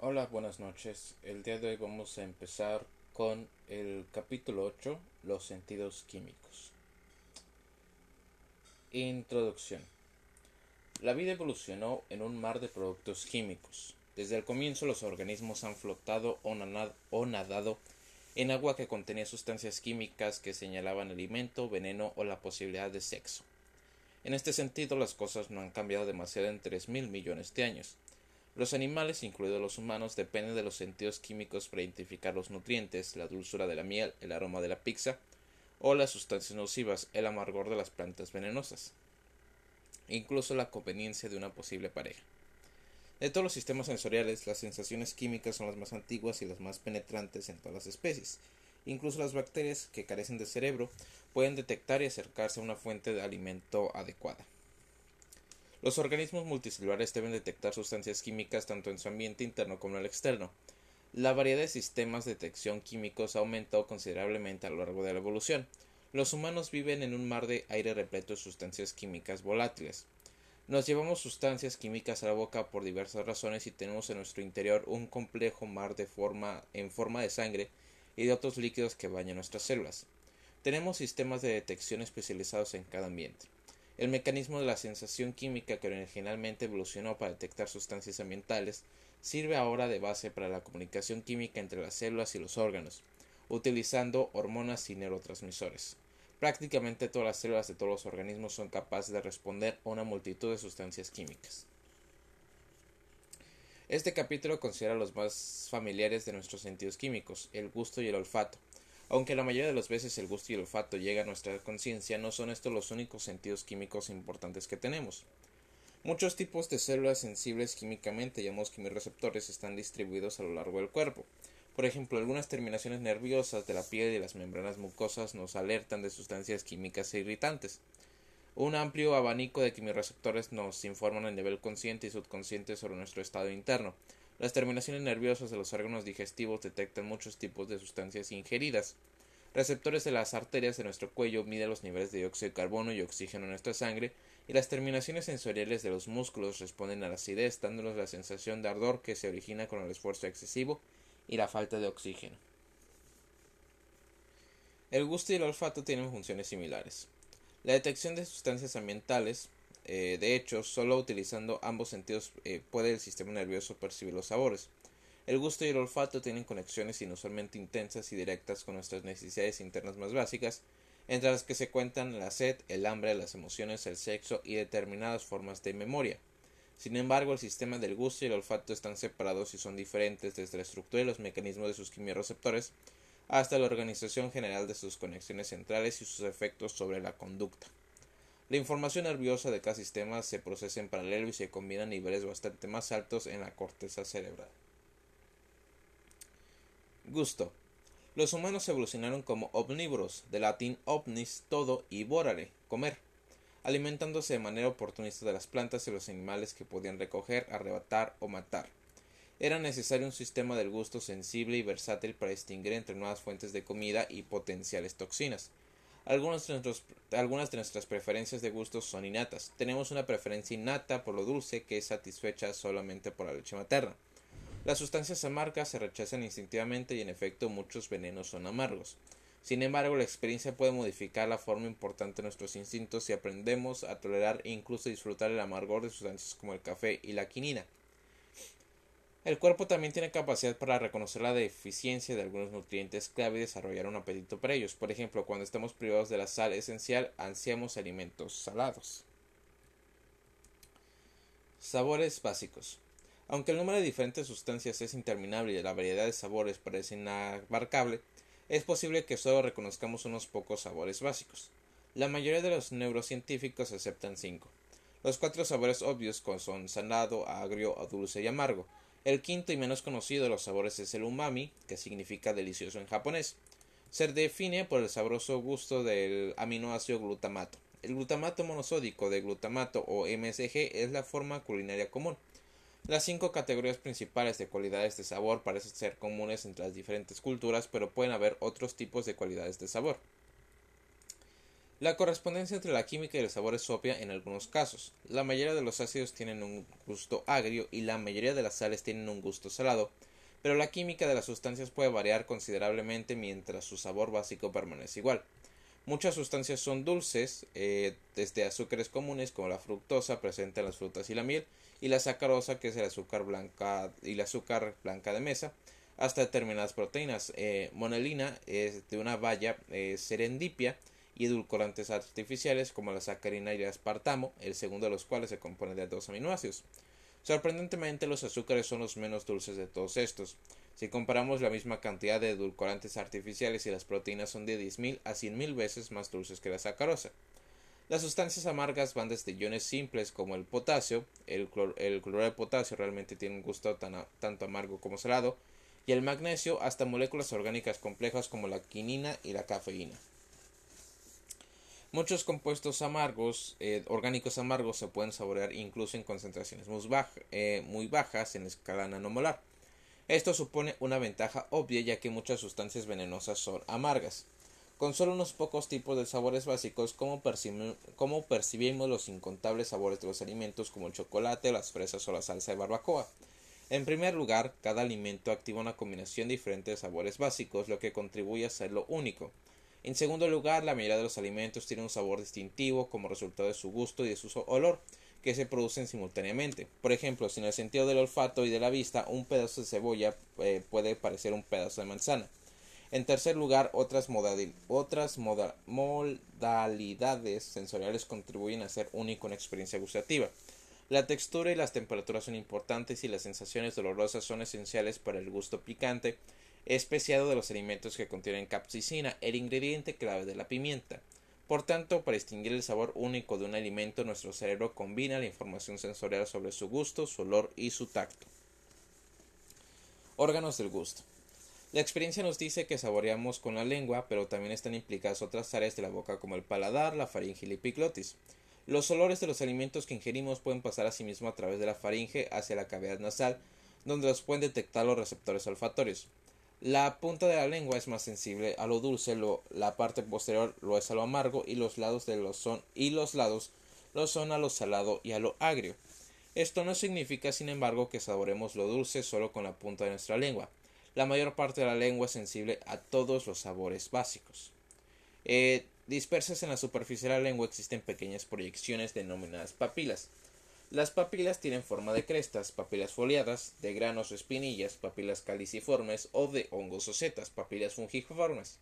Hola, buenas noches. El día de hoy vamos a empezar con el capítulo 8, los sentidos químicos. Introducción. La vida evolucionó en un mar de productos químicos. Desde el comienzo los organismos han flotado o, nadado en agua que contenía sustancias químicas que señalaban alimento, veneno o la posibilidad de sexo. En este sentido las cosas no han cambiado demasiado en tres mil millones de años. Los animales, incluidos los humanos, dependen de los sentidos químicos para identificar los nutrientes, la dulzura de la miel, el aroma de la pizza, o las sustancias nocivas, el amargor de las plantas venenosas, incluso la conveniencia de una posible pareja. De todos los sistemas sensoriales, las sensaciones químicas son las más antiguas y las más penetrantes en todas las especies. Incluso las bacterias, que carecen de cerebro, pueden detectar y acercarse a una fuente de alimento adecuada. Los organismos multicelulares deben detectar sustancias químicas tanto en su ambiente interno como en el externo. La variedad de sistemas de detección químicos ha aumentado considerablemente a lo largo de la evolución. Los humanos viven en un mar de aire repleto de sustancias químicas volátiles. Nos llevamos sustancias químicas a la boca por diversas razones y tenemos en nuestro interior un complejo mar de forma en forma de sangre y de otros líquidos que bañan nuestras células. Tenemos sistemas de detección especializados en cada ambiente. El mecanismo de la sensación química que originalmente evolucionó para detectar sustancias ambientales sirve ahora de base para la comunicación química entre las células y los órganos, utilizando hormonas y neurotransmisores. Prácticamente todas las células de todos los organismos son capaces de responder a una multitud de sustancias químicas. Este capítulo considera los más familiares de nuestros sentidos químicos, el gusto y el olfato. Aunque la mayoría de las veces el gusto y el olfato llegan a nuestra conciencia, no son estos los únicos sentidos químicos importantes que tenemos. Muchos tipos de células sensibles químicamente, llamados quimioreceptores, están distribuidos a lo largo del cuerpo. Por ejemplo, algunas terminaciones nerviosas de la piel y las membranas mucosas nos alertan de sustancias químicas e irritantes. Un amplio abanico de quimioreceptores nos informan a nivel consciente y subconsciente sobre nuestro estado interno, las terminaciones nerviosas de los órganos digestivos detectan muchos tipos de sustancias ingeridas. Receptores de las arterias de nuestro cuello miden los niveles de dióxido de carbono y oxígeno en nuestra sangre, y las terminaciones sensoriales de los músculos responden a la acidez, dándonos la sensación de ardor que se origina con el esfuerzo excesivo y la falta de oxígeno. El gusto y el olfato tienen funciones similares. La detección de sustancias ambientales eh, de hecho, solo utilizando ambos sentidos eh, puede el sistema nervioso percibir los sabores. El gusto y el olfato tienen conexiones inusualmente intensas y directas con nuestras necesidades internas más básicas, entre las que se cuentan la sed, el hambre, las emociones, el sexo y determinadas formas de memoria. Sin embargo, el sistema del gusto y el olfato están separados y son diferentes desde la estructura y los mecanismos de sus quimiorreceptores hasta la organización general de sus conexiones centrales y sus efectos sobre la conducta. La información nerviosa de cada sistema se procesa en paralelo y se combina a niveles bastante más altos en la corteza cerebral. Gusto. Los humanos evolucionaron como omnívoros, de latín omnis, todo, y vorare, comer, alimentándose de manera oportunista de las plantas y los animales que podían recoger, arrebatar o matar. Era necesario un sistema del gusto sensible y versátil para distinguir entre nuevas fuentes de comida y potenciales toxinas. Algunas de, nuestras preferencias de gustos son innatas. Tenemos una preferencia innata por lo dulce que es satisfecha solamente por la leche materna. Las sustancias amargas se rechazan instintivamente y en efecto muchos venenos son amargos. Sin embargo, la experiencia puede modificar la forma importante de nuestros instintos si aprendemos a tolerar e incluso disfrutar el amargor de sustancias como el café y la quinina. El cuerpo también tiene capacidad para reconocer la deficiencia de algunos nutrientes clave y desarrollar un apetito por ellos. Por ejemplo, cuando estamos privados de la sal esencial, ansiamos alimentos salados. Sabores básicos. Aunque el número de diferentes sustancias es interminable y la variedad de sabores parece inabarcable, es posible que solo reconozcamos unos pocos sabores básicos. La mayoría de los neurocientíficos aceptan cinco. Los cuatro sabores obvios son salado, agrio, dulce y amargo. El quinto y menos conocido de los sabores es el umami, que significa delicioso en japonés. Se define por el sabroso gusto del aminoácido glutamato. El glutamato monosódico de glutamato o MSG es la forma culinaria común. Las cinco categorías principales de cualidades de sabor parecen ser comunes entre las diferentes culturas, pero pueden haber otros tipos de cualidades de sabor. La correspondencia entre la química y el sabor es obvia en algunos casos. La mayoría de los ácidos tienen un gusto agrio y la mayoría de las sales tienen un gusto salado, pero la química de las sustancias puede variar considerablemente mientras su sabor básico permanece igual. Muchas sustancias son dulces, eh, desde azúcares comunes como la fructosa presente en las frutas y la miel, y la sacarosa que es el azúcar blanca y el azúcar blanca de mesa, hasta determinadas proteínas. Eh, monelina es de una valla eh, serendipia y edulcorantes artificiales como la sacarina y el aspartamo, el segundo de los cuales se compone de dos aminoácidos. Sorprendentemente los azúcares son los menos dulces de todos estos. Si comparamos la misma cantidad de edulcorantes artificiales y las proteínas son de 10.000 a 100.000 veces más dulces que la sacarosa. Las sustancias amargas van desde iones simples como el potasio, el, cloruro de potasio realmente tiene un gusto tanto amargo como salado, y el magnesio hasta moléculas orgánicas complejas como la quinina y la cafeína. Muchos compuestos amargos, eh, orgánicos amargos, se pueden saborear incluso en concentraciones muy, eh, muy bajas en escala nanomolar. Esto supone una ventaja obvia ya que muchas sustancias venenosas son amargas. Con solo unos pocos tipos de sabores básicos, como percibimos los incontables sabores de los alimentos como el chocolate, las fresas o la salsa de barbacoa? En primer lugar, cada alimento activa una combinación diferente de sabores básicos, lo que contribuye a hacerlo único. En segundo lugar, la mayoría de los alimentos tienen un sabor distintivo como resultado de su gusto y de su olor, que se producen simultáneamente. Por ejemplo, si en el sentido del olfato y de la vista un pedazo de cebolla eh, puede parecer un pedazo de manzana. En tercer lugar, otras, modalidades sensoriales contribuyen a hacer único una experiencia gustativa. La textura y las temperaturas son importantes y las sensaciones dolorosas son esenciales para el gusto picante, especiado de los alimentos que contienen capsicina, el ingrediente clave de la pimienta. Por tanto, para distinguir el sabor único de un alimento, nuestro cerebro combina la información sensorial sobre su gusto, su olor y su tacto. Órganos del gusto. La experiencia nos dice que saboreamos con la lengua, pero también están implicadas otras áreas de la boca como el paladar, la faringe y la epiglotis. Los olores de los alimentos que ingerimos pueden pasar asimismo a través de la faringe hacia la cavidad nasal, donde los pueden detectar los receptores olfatorios. La punta de la lengua es más sensible a lo dulce, la parte posterior lo es a lo amargo y los lados de los son y los lados lo son a lo salado y a lo agrio. Esto no significa, sin embargo, que saboremos lo dulce solo con la punta de nuestra lengua. La mayor parte de la lengua es sensible a todos los sabores básicos. Eh, dispersas en la superficie de la lengua existen pequeñas proyecciones denominadas papilas. Las papilas tienen forma de crestas, papilas foliadas, de granos o espinillas, papilas caliciformes o de hongos o setas, papilas fungiformes.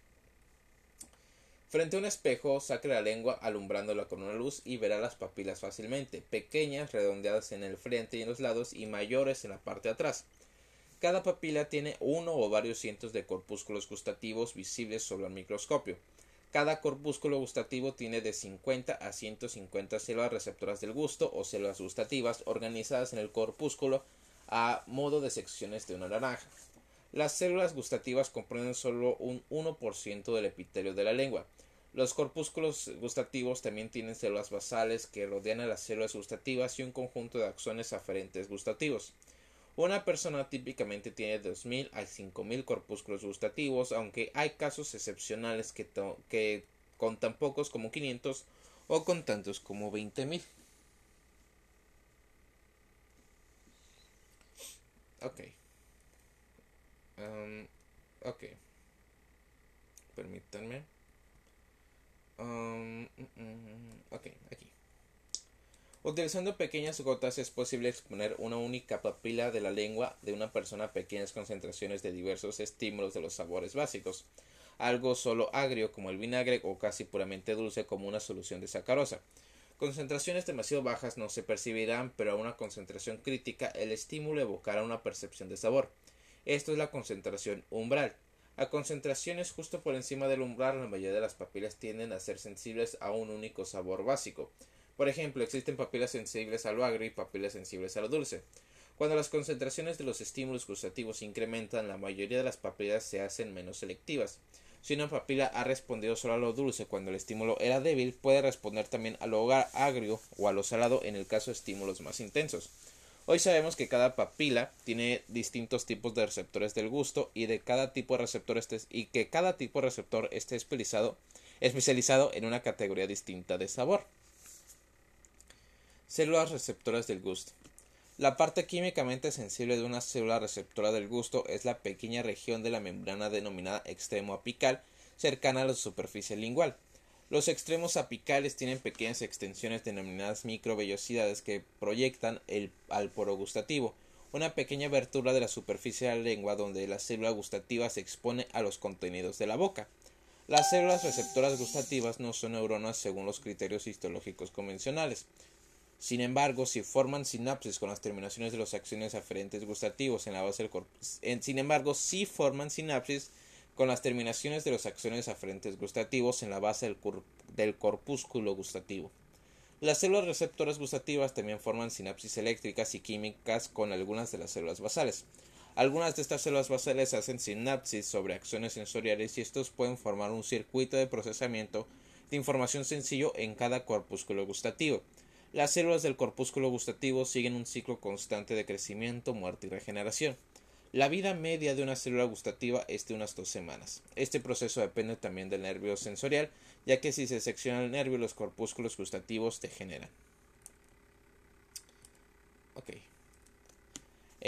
Frente a un espejo, saque la lengua alumbrándola con una luz y verá las papilas fácilmente, pequeñas, redondeadas en el frente y en los lados y mayores en la parte de atrás. Cada papila tiene uno o varios cientos de corpúsculos gustativos visibles sobre el microscopio. Cada corpúsculo gustativo tiene de 50 a 150 células receptoras del gusto o células gustativas organizadas en el corpúsculo a modo de secciones de una naranja. Las células gustativas comprenden solo un 1% del epitelio de la lengua. Los corpúsculos gustativos también tienen células basales que rodean a las células gustativas y un conjunto de axones aferentes gustativos. Una persona típicamente tiene 2.000 a 5.000 corpúsculos gustativos, aunque hay casos excepcionales que, que con tan pocos como 500 o con tantos como 20.000. Ok. Um, ok. Permítanme. Um, mm, mm, mm, ok. Utilizando pequeñas gotas es posible exponer una única papila de la lengua de una persona a pequeñas concentraciones de diversos estímulos de los sabores básicos, algo solo agrio como el vinagre o casi puramente dulce como una solución de sacarosa. Concentraciones demasiado bajas no se percibirán, pero a una concentración crítica el estímulo evocará una percepción de sabor. Esto es la concentración umbral. A concentraciones justo por encima del umbral la mayoría de las papilas tienden a ser sensibles a un único sabor básico. Por ejemplo, existen papilas sensibles a lo agrio y papilas sensibles a lo dulce. Cuando las concentraciones de los estímulos gustativos incrementan, la mayoría de las papilas se hacen menos selectivas. Si una papila ha respondido solo a lo dulce cuando el estímulo era débil, puede responder también a lo agrio o a lo salado en el caso de estímulos más intensos. Hoy sabemos que cada papila tiene distintos tipos de receptores del gusto y de cada tipo de receptor y que cada tipo de receptor esté especializado en una categoría distinta de sabor. Células receptoras del gusto. La parte químicamente sensible de una célula receptora del gusto es la pequeña región de la membrana denominada extremo apical cercana a la superficie lingual. Los extremos apicales tienen pequeñas extensiones denominadas microvellosidades que proyectan el, al poro gustativo, una pequeña abertura de la superficie de la lengua donde la célula gustativa se expone a los contenidos de la boca. Las células receptoras gustativas no son neuronas según los criterios histológicos convencionales. Sin embargo, si forman sinapsis con las terminaciones de los axones aferentes gustativos en la base del sin embargo, si forman sinapsis con las terminaciones de los axones aferentes gustativos en la base del, del corpúsculo gustativo. Las células receptoras gustativas también forman sinapsis eléctricas y químicas con algunas de las células basales. Algunas de estas células basales hacen sinapsis sobre axones sensoriales y estos pueden formar un circuito de procesamiento de información sencillo en cada corpúsculo gustativo. Las células del corpúsculo gustativo siguen un ciclo constante de crecimiento, muerte y regeneración. La vida media de una célula gustativa es de unas dos semanas. Este proceso depende también del nervio sensorial, ya que si se secciona el nervio los corpúsculos gustativos degeneran.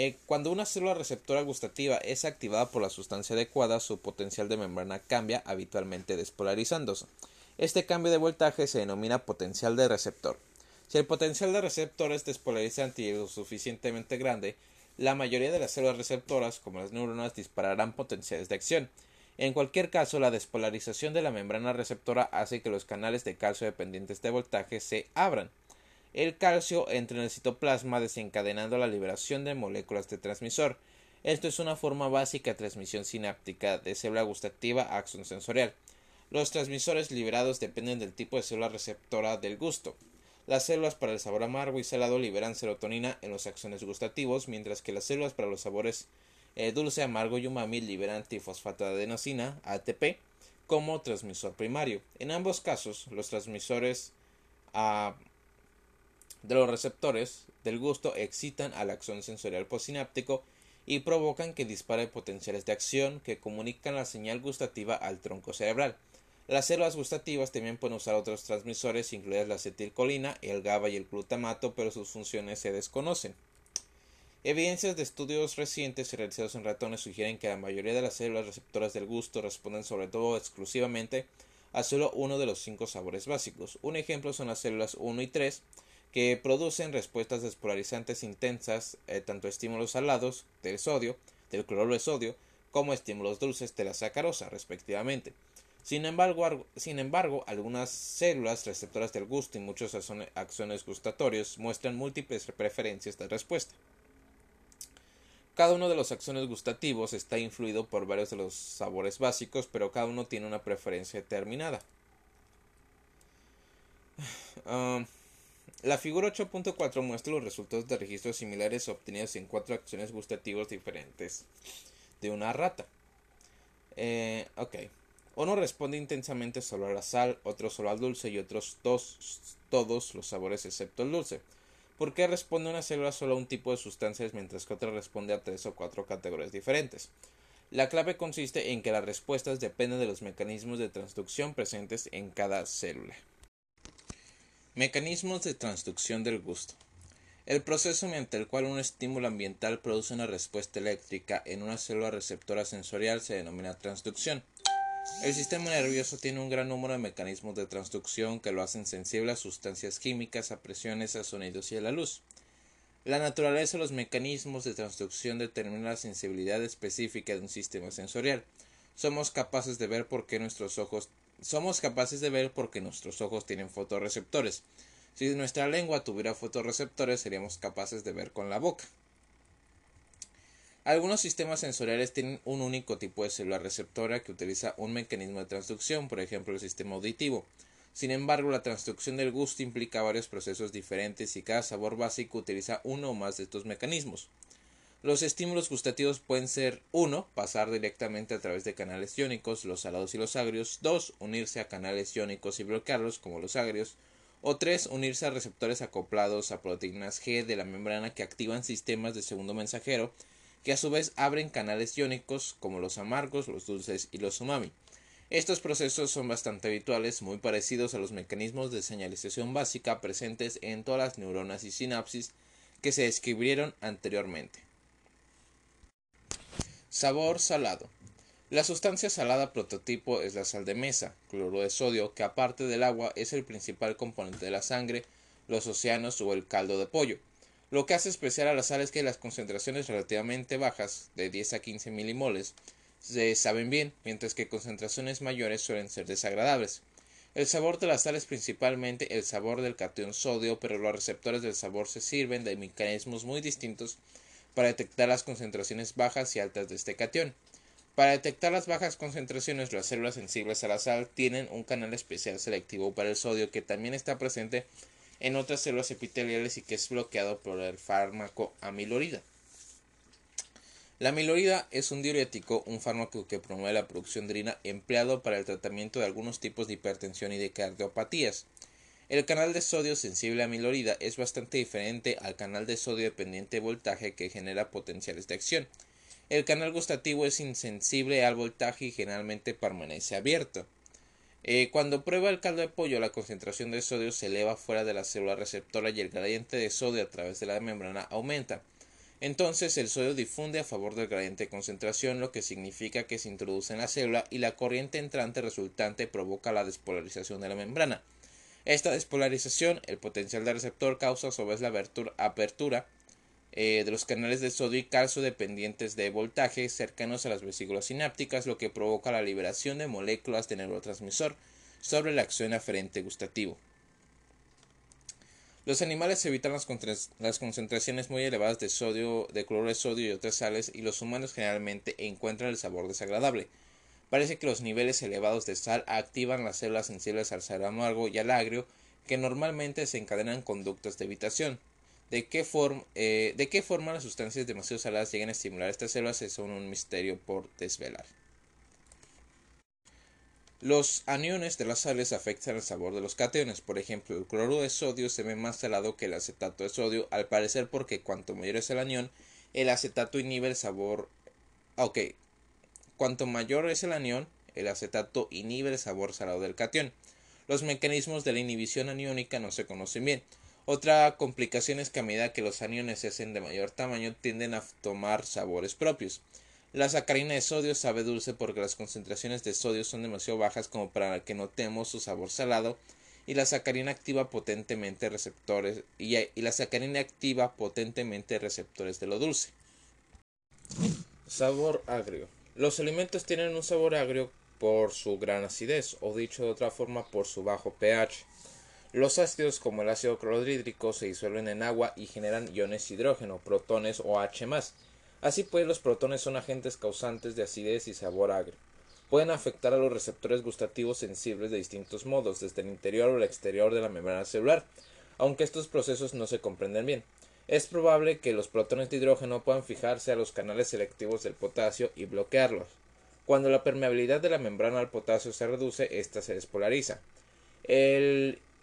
Eh, cuando una célula receptora gustativa es activada por la sustancia adecuada, su potencial de membrana cambia, habitualmente despolarizándose. Este cambio de voltaje se denomina potencial de receptor. Si el potencial de receptor es despolarizante y lo suficientemente grande, la mayoría de las células receptoras, como las neuronas, dispararán potenciales de acción. En cualquier caso, la despolarización de la membrana receptora hace que los canales de calcio dependientes de voltaje se abran. El calcio entra en el citoplasma desencadenando la liberación de moléculas de transmisor. Esto es una forma básica de transmisión sináptica de célula gustativa a acción sensorial. Los transmisores liberados dependen del tipo de célula receptora del gusto. Las células para el sabor amargo y salado liberan serotonina en los axones gustativos, mientras que las células para los sabores eh, dulce, amargo y umami liberan trifosfato de adenosina, ATP, como transmisor primario. En ambos casos, los transmisores ah, de los receptores del gusto excitan al axón sensorial postsináptico y provocan que dispare potenciales de acción que comunican la señal gustativa al tronco cerebral. Las células gustativas también pueden usar otros transmisores, incluidas la acetilcolina, el GABA y el glutamato, pero sus funciones se desconocen. Evidencias de estudios recientes realizados en ratones sugieren que la mayoría de las células receptoras del gusto responden sobre todo exclusivamente a solo uno de los cinco sabores básicos. Un ejemplo son las células 1 y 3, que producen respuestas despolarizantes intensas, eh, tanto estímulos salados del sodio, del cloruro de sodio, como estímulos dulces de la sacarosa, respectivamente. Sin embargo, sin embargo, algunas células receptoras del gusto y muchos axones gustatorios muestran múltiples preferencias de respuesta. Cada uno de los axones gustativos está influido por varios de los sabores básicos, pero cada uno tiene una preferencia determinada. Ah, la figura 8.4 muestra los resultados de registros similares obtenidos en cuatro axones gustativos diferentes de una rata. Eh. Uno responde intensamente solo a la sal, otro solo al dulce y otros dos todos los sabores excepto el dulce. ¿Por qué responde una célula solo a un tipo de sustancias mientras que otra responde a tres o cuatro categorías diferentes? La clave consiste en que las respuestas dependen de los mecanismos de transducción presentes en cada célula. Mecanismos de transducción del gusto. El proceso mediante el cual un estímulo ambiental produce una respuesta eléctrica en una célula receptora sensorial se denomina transducción. El sistema nervioso tiene un gran número de mecanismos de transducción que lo hacen sensible a sustancias químicas, a presiones, a sonidos y a la luz. La naturaleza de los mecanismos de transducción determina la sensibilidad específica de un sistema sensorial. Somos capaces de ver porque nuestros ojos somos capaces de ver porque nuestros ojos tienen fotorreceptores. Si nuestra lengua tuviera fotorreceptores seríamos capaces de ver con la boca. Algunos sistemas sensoriales tienen un único tipo de célula receptora que utiliza un mecanismo de transducción, por ejemplo el sistema auditivo. Sin embargo, la transducción del gusto implica varios procesos diferentes y cada sabor básico utiliza uno o más de estos mecanismos. Los estímulos gustativos pueden ser 1. Pasar directamente a través de canales iónicos, los salados y los agrios. 2. Unirse a canales iónicos y bloquearlos, como los agrios. O 3. Unirse a receptores acoplados a proteínas G de la membrana que activan sistemas de segundo mensajero que a su vez abren canales iónicos como los amargos, los dulces y los umami. Estos procesos son bastante habituales, muy parecidos a los mecanismos de señalización básica presentes en todas las neuronas y sinapsis que se describieron anteriormente. Sabor salado. La sustancia salada prototipo es la sal de mesa, cloruro de sodio, que aparte del agua es el principal componente de la sangre, los océanos o el caldo de pollo. Lo que hace especial a la sal es que las concentraciones relativamente bajas, de 10 a 15 milimoles, se saben bien, mientras que concentraciones mayores suelen ser desagradables. El sabor de la sal es principalmente el sabor del catión sodio, pero los receptores del sabor se sirven de mecanismos muy distintos para detectar las concentraciones bajas y altas de este catión. Para detectar las bajas concentraciones, las células sensibles a la sal tienen un canal especial selectivo para el sodio que también está presente en otras células epiteliales y que es bloqueado por el fármaco amilorida. La amilorida es un diurético, un fármaco que promueve la producción de orina empleado para el tratamiento de algunos tipos de hipertensión y de cardiopatías. El canal de sodio sensible a amilorida es bastante diferente al canal de sodio dependiente de voltaje que genera potenciales de acción. El canal gustativo es insensible al voltaje y generalmente permanece abierto. Eh, cuando prueba el caldo de pollo, la concentración de sodio se eleva fuera de la célula receptora y el gradiente de sodio a través de la membrana aumenta. Entonces el sodio difunde a favor del gradiente de concentración, lo que significa que se introduce en la célula y la corriente entrante resultante provoca la despolarización de la membrana. Esta despolarización, el potencial del receptor causa a su vez la apertura eh, de los canales de sodio y calcio dependientes de voltaje cercanos a las vesículas sinápticas, lo que provoca la liberación de moléculas de neurotransmisor sobre la acción aferente gustativo. Los animales evitan las, concentraciones muy elevadas de sodio, de cloruro de sodio y otras sales, y los humanos generalmente encuentran el sabor desagradable. Parece que los niveles elevados de sal activan las células sensibles al sal amargo y al agrio, que normalmente desencadenan conductas de evitación. De qué, eh, de qué forma las sustancias demasiado saladas llegan a estimular estas células es un misterio por desvelar. Los aniones de las sales afectan el sabor de los cationes. Por ejemplo, el cloruro de sodio se ve más salado que el acetato de sodio, al parecer porque cuanto mayor es el anión, el acetato inhibe el sabor. Ok, cuanto mayor es el anión, el acetato inhibe el sabor salado del catión. Los mecanismos de la inhibición aniónica no se conocen bien. Otra complicación es que a medida que los aniones se hacen de mayor tamaño tienden a tomar sabores propios. La sacarina de sodio sabe dulce porque las concentraciones de sodio son demasiado bajas como para que notemos su sabor salado y la sacarina activa potentemente receptores y, la sacarina activa potentemente receptores de lo dulce. Sabor agrio. Los alimentos tienen un sabor agrio por su gran acidez o dicho de otra forma por su bajo pH. Los ácidos como el ácido clorhídrico se disuelven en agua y generan iones hidrógeno, protones o H+. Así pues, los protones son agentes causantes de acidez y sabor agrio. Pueden afectar a los receptores gustativos sensibles de distintos modos, desde el interior o el exterior de la membrana celular, aunque estos procesos no se comprenden bien. Es probable que los protones de hidrógeno puedan fijarse a los canales selectivos del potasio y bloquearlos. Cuando la permeabilidad de la membrana al potasio se reduce, ésta se despolariza.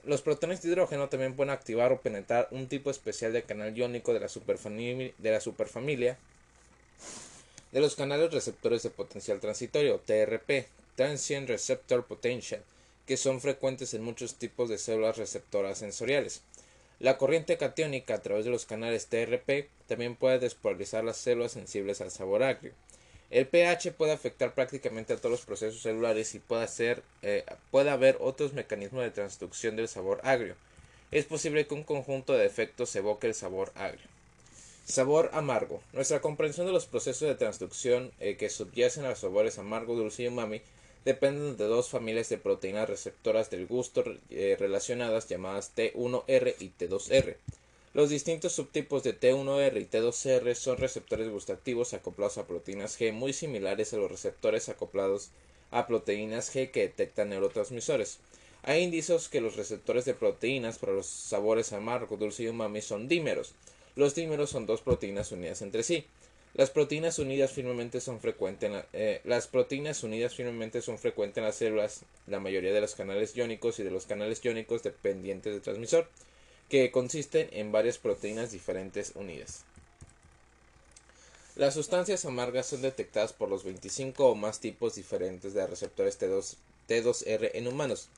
Los protones de hidrógeno también pueden activar o penetrar un tipo especial de canal iónico de la superfamilia de los canales receptores de potencial transitorio, TRP, Transient Receptor Potential, que son frecuentes en muchos tipos de células receptoras sensoriales. La corriente catiónica a través de los canales TRP también puede despolarizar las células sensibles al sabor agrio. El pH puede afectar prácticamente a todos los procesos celulares y puede, eh, puede haber otros mecanismos de transducción del sabor agrio. Es posible que un conjunto de efectos evoque el sabor agrio. Sabor amargo. Nuestra comprensión de los procesos de transducción eh, que subyacen a los sabores amargo, dulce y umami dependen de dos familias de proteínas receptoras del gusto eh, relacionadas llamadas T1R y T2R. Los distintos subtipos de T1R y T2R son receptores gustativos acoplados a proteínas G muy similares a los receptores acoplados a proteínas G que detectan neurotransmisores. Hay indicios que los receptores de proteínas para los sabores amargo, dulce y umami son dímeros. Los dímeros son dos proteínas unidas entre sí. Las proteínas unidas firmemente son frecuentes en eh, las proteínas unidas firmemente son frecuentes en las células, la mayoría de los canales iónicos y de los canales iónicos dependientes del transmisor, que consisten en varias proteínas diferentes unidas. Las sustancias amargas son detectadas por los 25 o más tipos diferentes de receptores T2, T2R en humanos.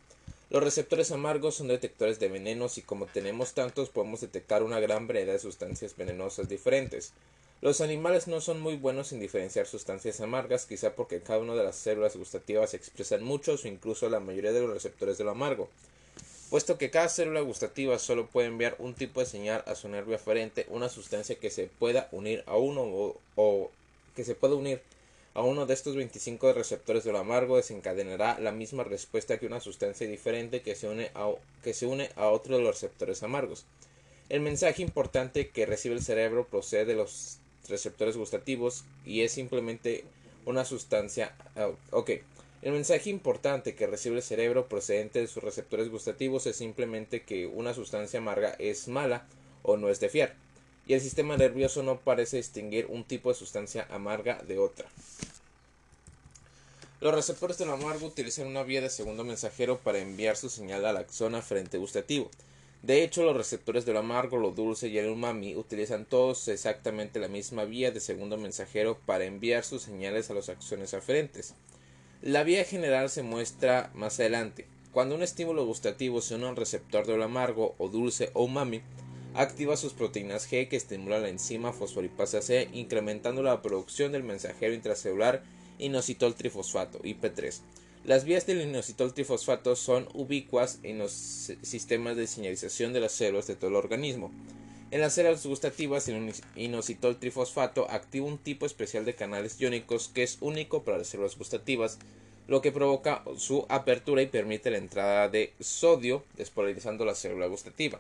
Los receptores amargos son detectores de venenos y como tenemos tantos podemos detectar una gran variedad de sustancias venenosas diferentes. Los animales no son muy buenos en diferenciar sustancias amargas, quizá porque cada una de las células gustativas expresan muchos o incluso la mayoría de los receptores de lo amargo. Puesto que cada célula gustativa solo puede enviar un tipo de señal a su nervio aferente, una sustancia que se pueda unir a uno o, que se pueda unir a uno de estos 25 receptores de lo amargo desencadenará la misma respuesta que una sustancia diferente que se une a, que se une a otro de los receptores amargos. El mensaje importante que recibe el cerebro procede de los receptores gustativos y es simplemente una sustancia. Ah, ok. El mensaje importante que recibe el cerebro procedente de sus receptores gustativos es simplemente que una sustancia amarga es mala o no es de fiar y el sistema nervioso no parece distinguir un tipo de sustancia amarga de otra. Los receptores del amargo utilizan una vía de segundo mensajero para enviar su señal a la zona frente gustativo. De hecho, los receptores del amargo, lo dulce y el umami utilizan todos exactamente la misma vía de segundo mensajero para enviar sus señales a los axones aferentes. La vía general se muestra más adelante. Cuando un estímulo gustativo se une a un receptor del amargo o dulce o umami, activa sus proteínas G que estimulan la enzima fosfolipasa C, incrementando la producción del mensajero intracelular inositol trifosfato, IP3. Las vías del inositol trifosfato son ubicuas en los sistemas de señalización de las células de todo el organismo. En las células gustativas, el inositol trifosfato activa un tipo especial de canales iónicos que es único para las células gustativas, lo que provoca su apertura y permite la entrada de sodio, despolarizando la célula gustativa.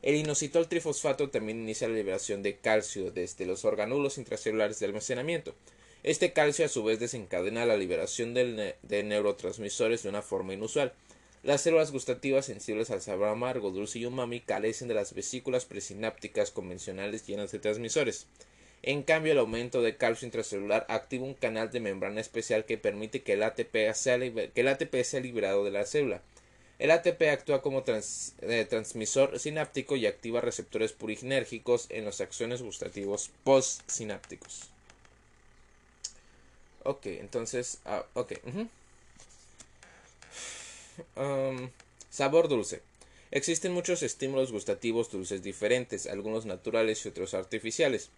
El inositol trifosfato también inicia la liberación de calcio desde los organulos intracelulares de almacenamiento. Este calcio a su vez desencadena la liberación de neurotransmisores de una forma inusual. Las células gustativas sensibles al sabor amargo, dulce y umami carecen de las vesículas presinápticas convencionales llenas de transmisores. En cambio, el aumento de calcio intracelular activa un canal de membrana especial que permite que el ATP sea, que el ATP sea liberado de la célula. El ATP actúa como eh, transmisor sináptico y activa receptores purinérgicos en los axones gustativos postsinápticos. Ok, entonces, ah, ok. Sabor dulce. Existen muchos estímulos gustativos dulces diferentes, algunos naturales y otros artificiales.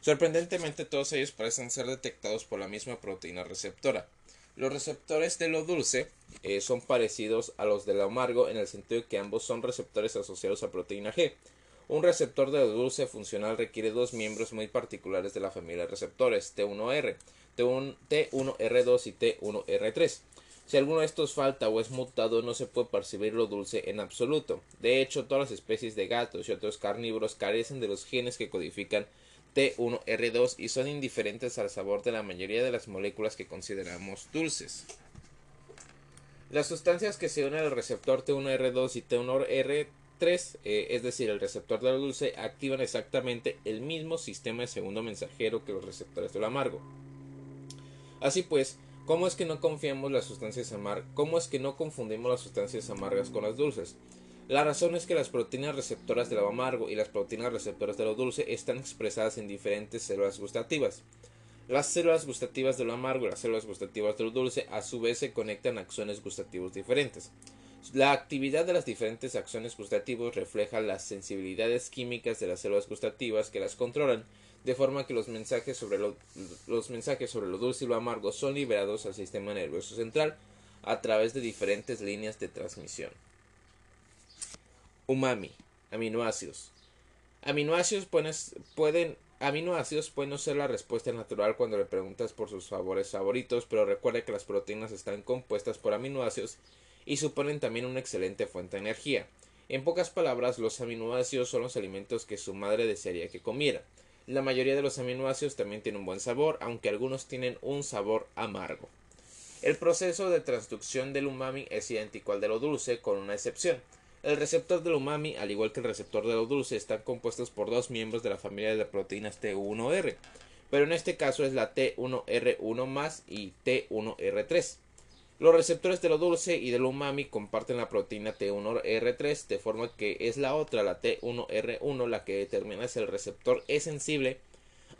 Sorprendentemente todos ellos parecen ser detectados por la misma proteína receptora. Los receptores de lo dulce eh, son parecidos a los de lo amargo en el sentido de que ambos son receptores asociados a proteína G. Un receptor de lo dulce funcional requiere dos miembros muy particulares de la familia de receptores, T1R, T1, T1R2 y T1R3. Si alguno de estos falta o es mutado, no se puede percibir lo dulce en absoluto. De hecho, todas las especies de gatos y otros carnívoros carecen de los genes que codifican T1R2 y son indiferentes al sabor de la mayoría de las moléculas que consideramos dulces. Las sustancias que se unen al receptor T1R2 y T1R3, eh, es decir, el receptor de lo dulce, activan exactamente el mismo sistema de segundo mensajero que los receptores de lo amargo. Así pues, ¿cómo es que no confiamos las sustancias amargas? ¿Cómo es que no confundimos las sustancias amargas con las dulces? La razón es que las proteínas receptoras de lo amargo y las proteínas receptoras de lo dulce están expresadas en diferentes células gustativas. Las células gustativas de amargo y las células gustativas de lo dulce a su vez se conectan a axones gustativos diferentes. La actividad de las diferentes axones gustativos refleja las sensibilidades químicas de las células gustativas que las controlan, de forma que los mensajes sobre lo, los mensajes sobre dulce y lo amargo son liberados al sistema nervioso central a través de diferentes líneas de transmisión. Umami, aminoácidos. Aminoácidos pueden, aminoácidos pueden no ser la respuesta natural cuando le preguntas por sus sabores favoritos, pero recuerde que las proteínas están compuestas por aminoácidos y suponen también una excelente fuente de energía. En pocas palabras, los aminoácidos son los alimentos que su madre desearía que comiera. La mayoría de los aminoácidos también tienen un buen sabor, aunque algunos tienen un sabor amargo. El proceso de transducción del umami es idéntico al de lo dulce, con una excepción. El receptor del umami, al igual que el receptor de lo dulce, están compuestos por dos miembros de la familia de proteínas T1R, pero en este caso es la T1R1 más y T1R3. Los receptores de lo dulce y del umami comparten la proteína T1R3, de forma que es la otra, la T1R1, la que determina si el receptor es sensible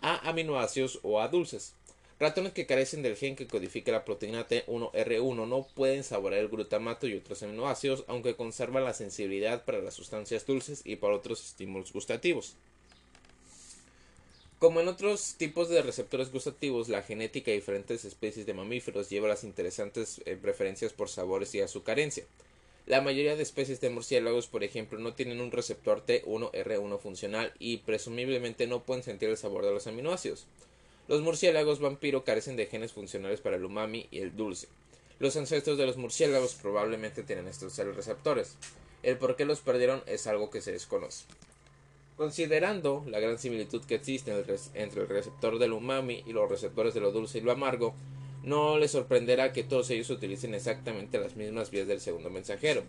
a aminoácidos o a dulces. Ratones que carecen del gen que codifica la proteína T1R1 no pueden saborear el glutamato y otros aminoácidos, aunque conservan la sensibilidad para las sustancias dulces y para otros estímulos gustativos. Como en otros tipos de receptores gustativos, la genética de diferentes especies de mamíferos lleva las interesantes eh, preferencias por sabores y a su carencia. La mayoría de especies de murciélagos, por ejemplo, no tienen un receptor T1R1 funcional y presumiblemente no pueden sentir el sabor de los aminoácidos. Los murciélagos vampiro carecen de genes funcionales para el umami y el dulce. Los ancestros de los murciélagos probablemente tienen estos receptores. El por qué los perdieron es algo que se desconoce. Considerando la gran similitud que existe entre el receptor del umami y los receptores de lo dulce y lo amargo, no les sorprenderá que todos ellos utilicen exactamente las mismas vías del segundo mensajero.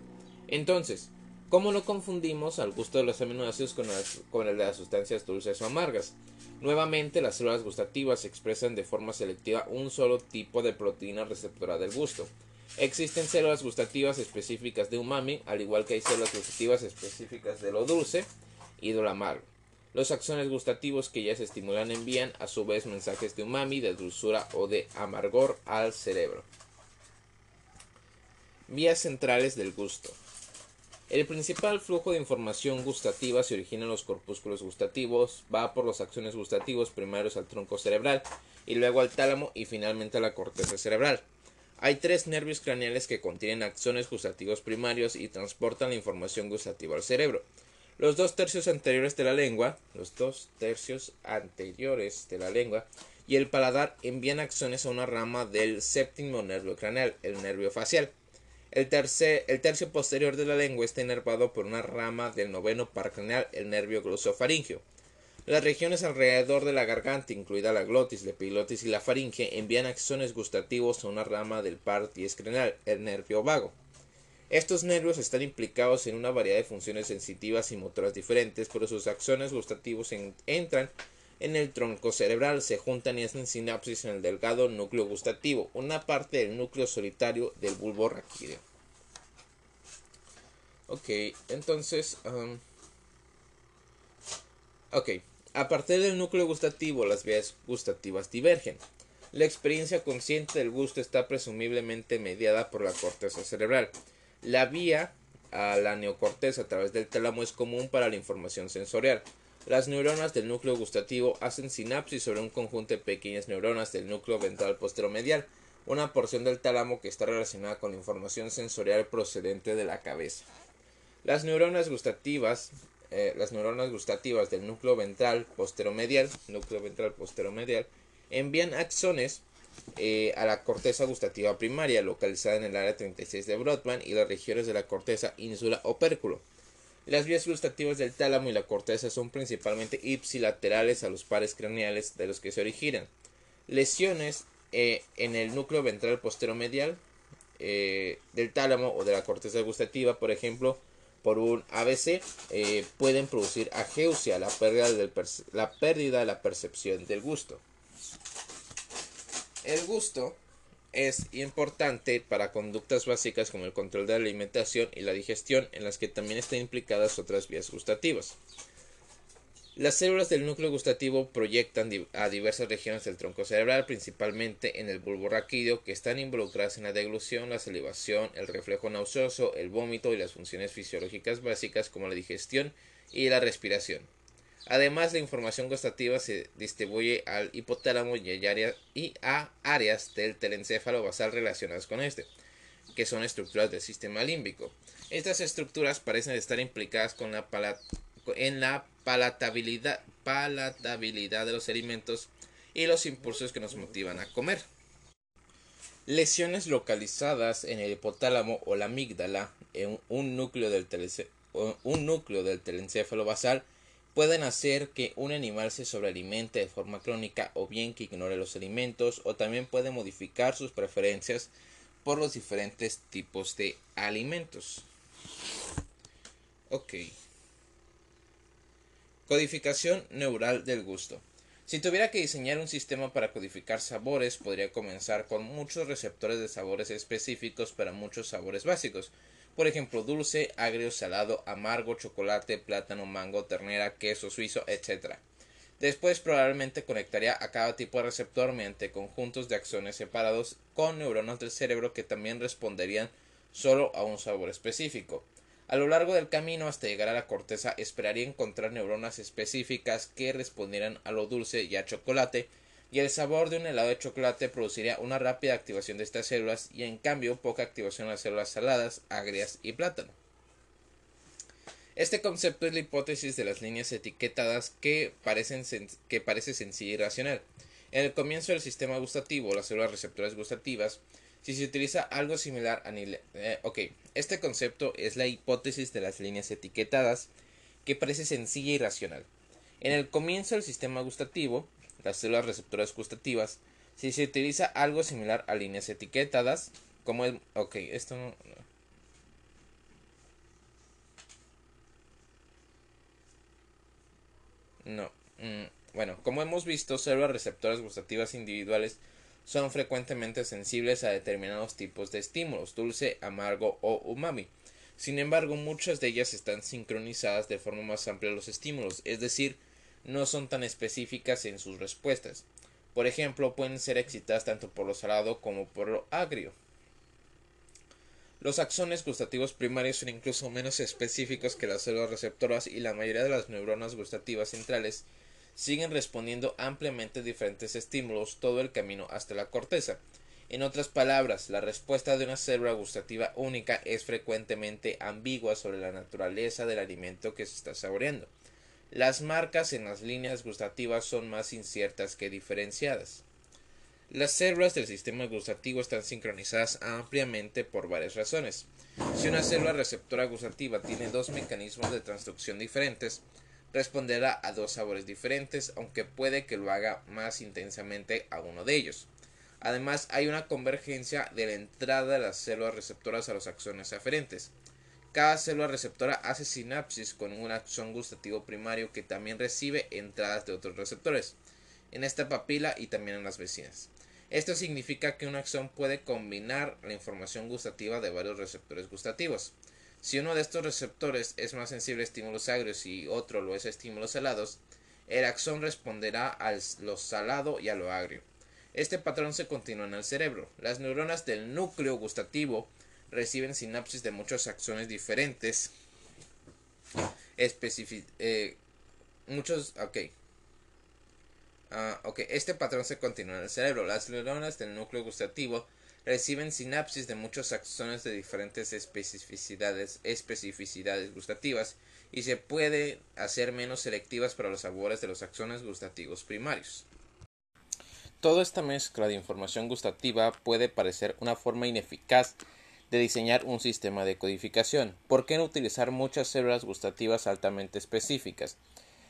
Entonces, ¿cómo no confundimos al gusto de los aminoácidos con, con el de las sustancias dulces o amargas? Nuevamente, las células gustativas expresan de forma selectiva un solo tipo de proteína receptora del gusto. Existen células gustativas específicas de umami, al igual que hay células gustativas específicas de lo dulce y de lo amargo. Los axones gustativos que ya se estimulan envían a su vez mensajes de umami, de dulzura o de amargor al cerebro. Vías centrales del gusto. El principal flujo de información gustativa se origina en los corpúsculos gustativos, va por los axones gustativos primarios al tronco cerebral y luego al tálamo y finalmente a la corteza cerebral. Hay tres nervios craneales que contienen axones gustativos primarios y transportan la información gustativa al cerebro. Los dos tercios anteriores de la lengua, los dos tercios anteriores de la lengua y el paladar envían axones a una rama del séptimo nervio craneal, el nervio facial. El, el tercio posterior de la lengua está inervado por una rama del noveno par craneal, el nervio glosofaringio. Las regiones alrededor de la garganta, incluida la glotis, la epiglotis y la faringe, envían axones gustativos a una rama del par diez craneal, el nervio vago. Estos nervios están implicados en una variedad de funciones sensitivas y motoras diferentes, pero sus axones gustativos entran en el tronco cerebral, se juntan y hacen sinapsis en el delgado núcleo gustativo, una parte del núcleo solitario del bulbo raquídeo. Ok, entonces... Um, ok, a partir del núcleo gustativo las vías gustativas divergen. La experiencia consciente del gusto está presumiblemente mediada por la corteza cerebral. La vía a la neocorteza a través del tálamo es común para la información sensorial. Las neuronas del núcleo gustativo hacen sinapsis sobre un conjunto de pequeñas neuronas del núcleo ventral posteromedial, una porción del tálamo que está relacionada con la información sensorial procedente de la cabeza. Las neuronas gustativas, eh, las neuronas gustativas del núcleo ventral posteromedial, núcleo ventral posteromedial, envían axones eh, a la corteza gustativa primaria, localizada en el área 36 de Brodmann y las regiones de la corteza ínsula opérculo. Las vías gustativas del tálamo y la corteza son principalmente ipsilaterales a los pares craneales de los que se originan. Lesiones eh, en el núcleo ventral posteromedial eh, del tálamo o de la corteza gustativa, por ejemplo, por un ABC, pueden producir ageusia, la pérdida, la pérdida de la percepción del gusto. El gusto es importante para conductas básicas como el control de la alimentación y la digestión, en las que también están implicadas otras vías gustativas. Las células del núcleo gustativo proyectan a diversas regiones del tronco cerebral, principalmente en el bulbo raquídeo, que están involucradas en la deglución, la salivación, el reflejo nauseoso, el vómito y las funciones fisiológicas básicas como la digestión y la respiración. Además, la información gustativa se distribuye al hipotálamo y a áreas del telencéfalo basal relacionadas con este, que son estructuras del sistema límbico. Estas estructuras parecen estar implicadas con la en la palatabilidad, palatabilidad de los alimentos y los impulsos que nos motivan a comer. Lesiones localizadas en el hipotálamo o la amígdala, en un núcleo del, un núcleo del telencéfalo basal, pueden hacer que un animal se sobrealimente de forma crónica o bien que ignore los alimentos o también puede modificar sus preferencias por los diferentes tipos de alimentos. Ok. Codificación neural del gusto. Si tuviera que diseñar un sistema para codificar sabores, podría comenzar con muchos receptores de sabores específicos para muchos sabores básicos, por ejemplo, dulce, agrio, salado, amargo, chocolate, plátano, mango, ternera, queso suizo, etc. Después probablemente conectaría a cada tipo de receptor mediante conjuntos de axones separados con neuronas del cerebro que también responderían solo a un sabor específico. A lo largo del camino hasta llegar a la corteza esperaría encontrar neuronas específicas que respondieran a lo dulce y a chocolate, y el sabor de un helado de chocolate produciría una rápida activación de estas células y en cambio poca activación de las células saladas, agrias y plátano. Este concepto es la hipótesis de las líneas etiquetadas que, que parece sencilla y racional. En el comienzo del sistema gustativo, las células receptoras gustativas, si se utiliza algo similar a... Eh, ok, este concepto es la hipótesis de las líneas etiquetadas que parece sencilla y racional. En el comienzo del sistema gustativo, las células receptoras gustativas, si se utiliza algo similar a líneas etiquetadas, como el... Ok, esto no... No. Mm, bueno, como hemos visto, células receptoras gustativas individuales son frecuentemente sensibles a determinados tipos de estímulos, dulce, amargo o umami. Sin embargo, muchas de ellas están sincronizadas de forma más amplia a los estímulos, es decir, no son tan específicas en sus respuestas. Por ejemplo, pueden ser excitadas tanto por lo salado como por lo agrio. Los axones gustativos primarios son incluso menos específicos que las células receptoras y la mayoría de las neuronas gustativas centrales siguen respondiendo ampliamente a diferentes estímulos todo el camino hasta la corteza. En otras palabras, la respuesta de una célula gustativa única es frecuentemente ambigua sobre la naturaleza del alimento que se está saboreando. Las marcas en las líneas gustativas son más inciertas que diferenciadas. Las células del sistema gustativo están sincronizadas ampliamente por varias razones. Si una célula receptora gustativa tiene dos mecanismos de transducción diferentes, responderá a dos sabores diferentes, aunque puede que lo haga más intensamente a uno de ellos. Además, hay una convergencia de la entrada de las células receptoras a los axones aferentes. Cada célula receptora hace sinapsis con un axón gustativo primario que también recibe entradas de otros receptores, en esta papila y también en las vecinas. Esto significa que un axón puede combinar la información gustativa de varios receptores gustativos. Si uno de estos receptores es más sensible a estímulos agrios y otro lo es a estímulos salados, el axón responderá a lo salado y a lo agrio. Este patrón se continúa en el cerebro. Las neuronas del núcleo gustativo reciben sinapsis de muchos axones diferentes. eh, muchos, ok, ok, este patrón se continúa en el cerebro. Las neuronas del núcleo gustativo reciben sinapsis de muchos axones de diferentes especificidades, especificidades gustativas y se puede hacer menos selectivas para los sabores de los axones gustativos primarios. Toda esta mezcla de información gustativa puede parecer una forma ineficaz de diseñar un sistema de codificación. ¿Por qué no utilizar muchas células gustativas altamente específicas?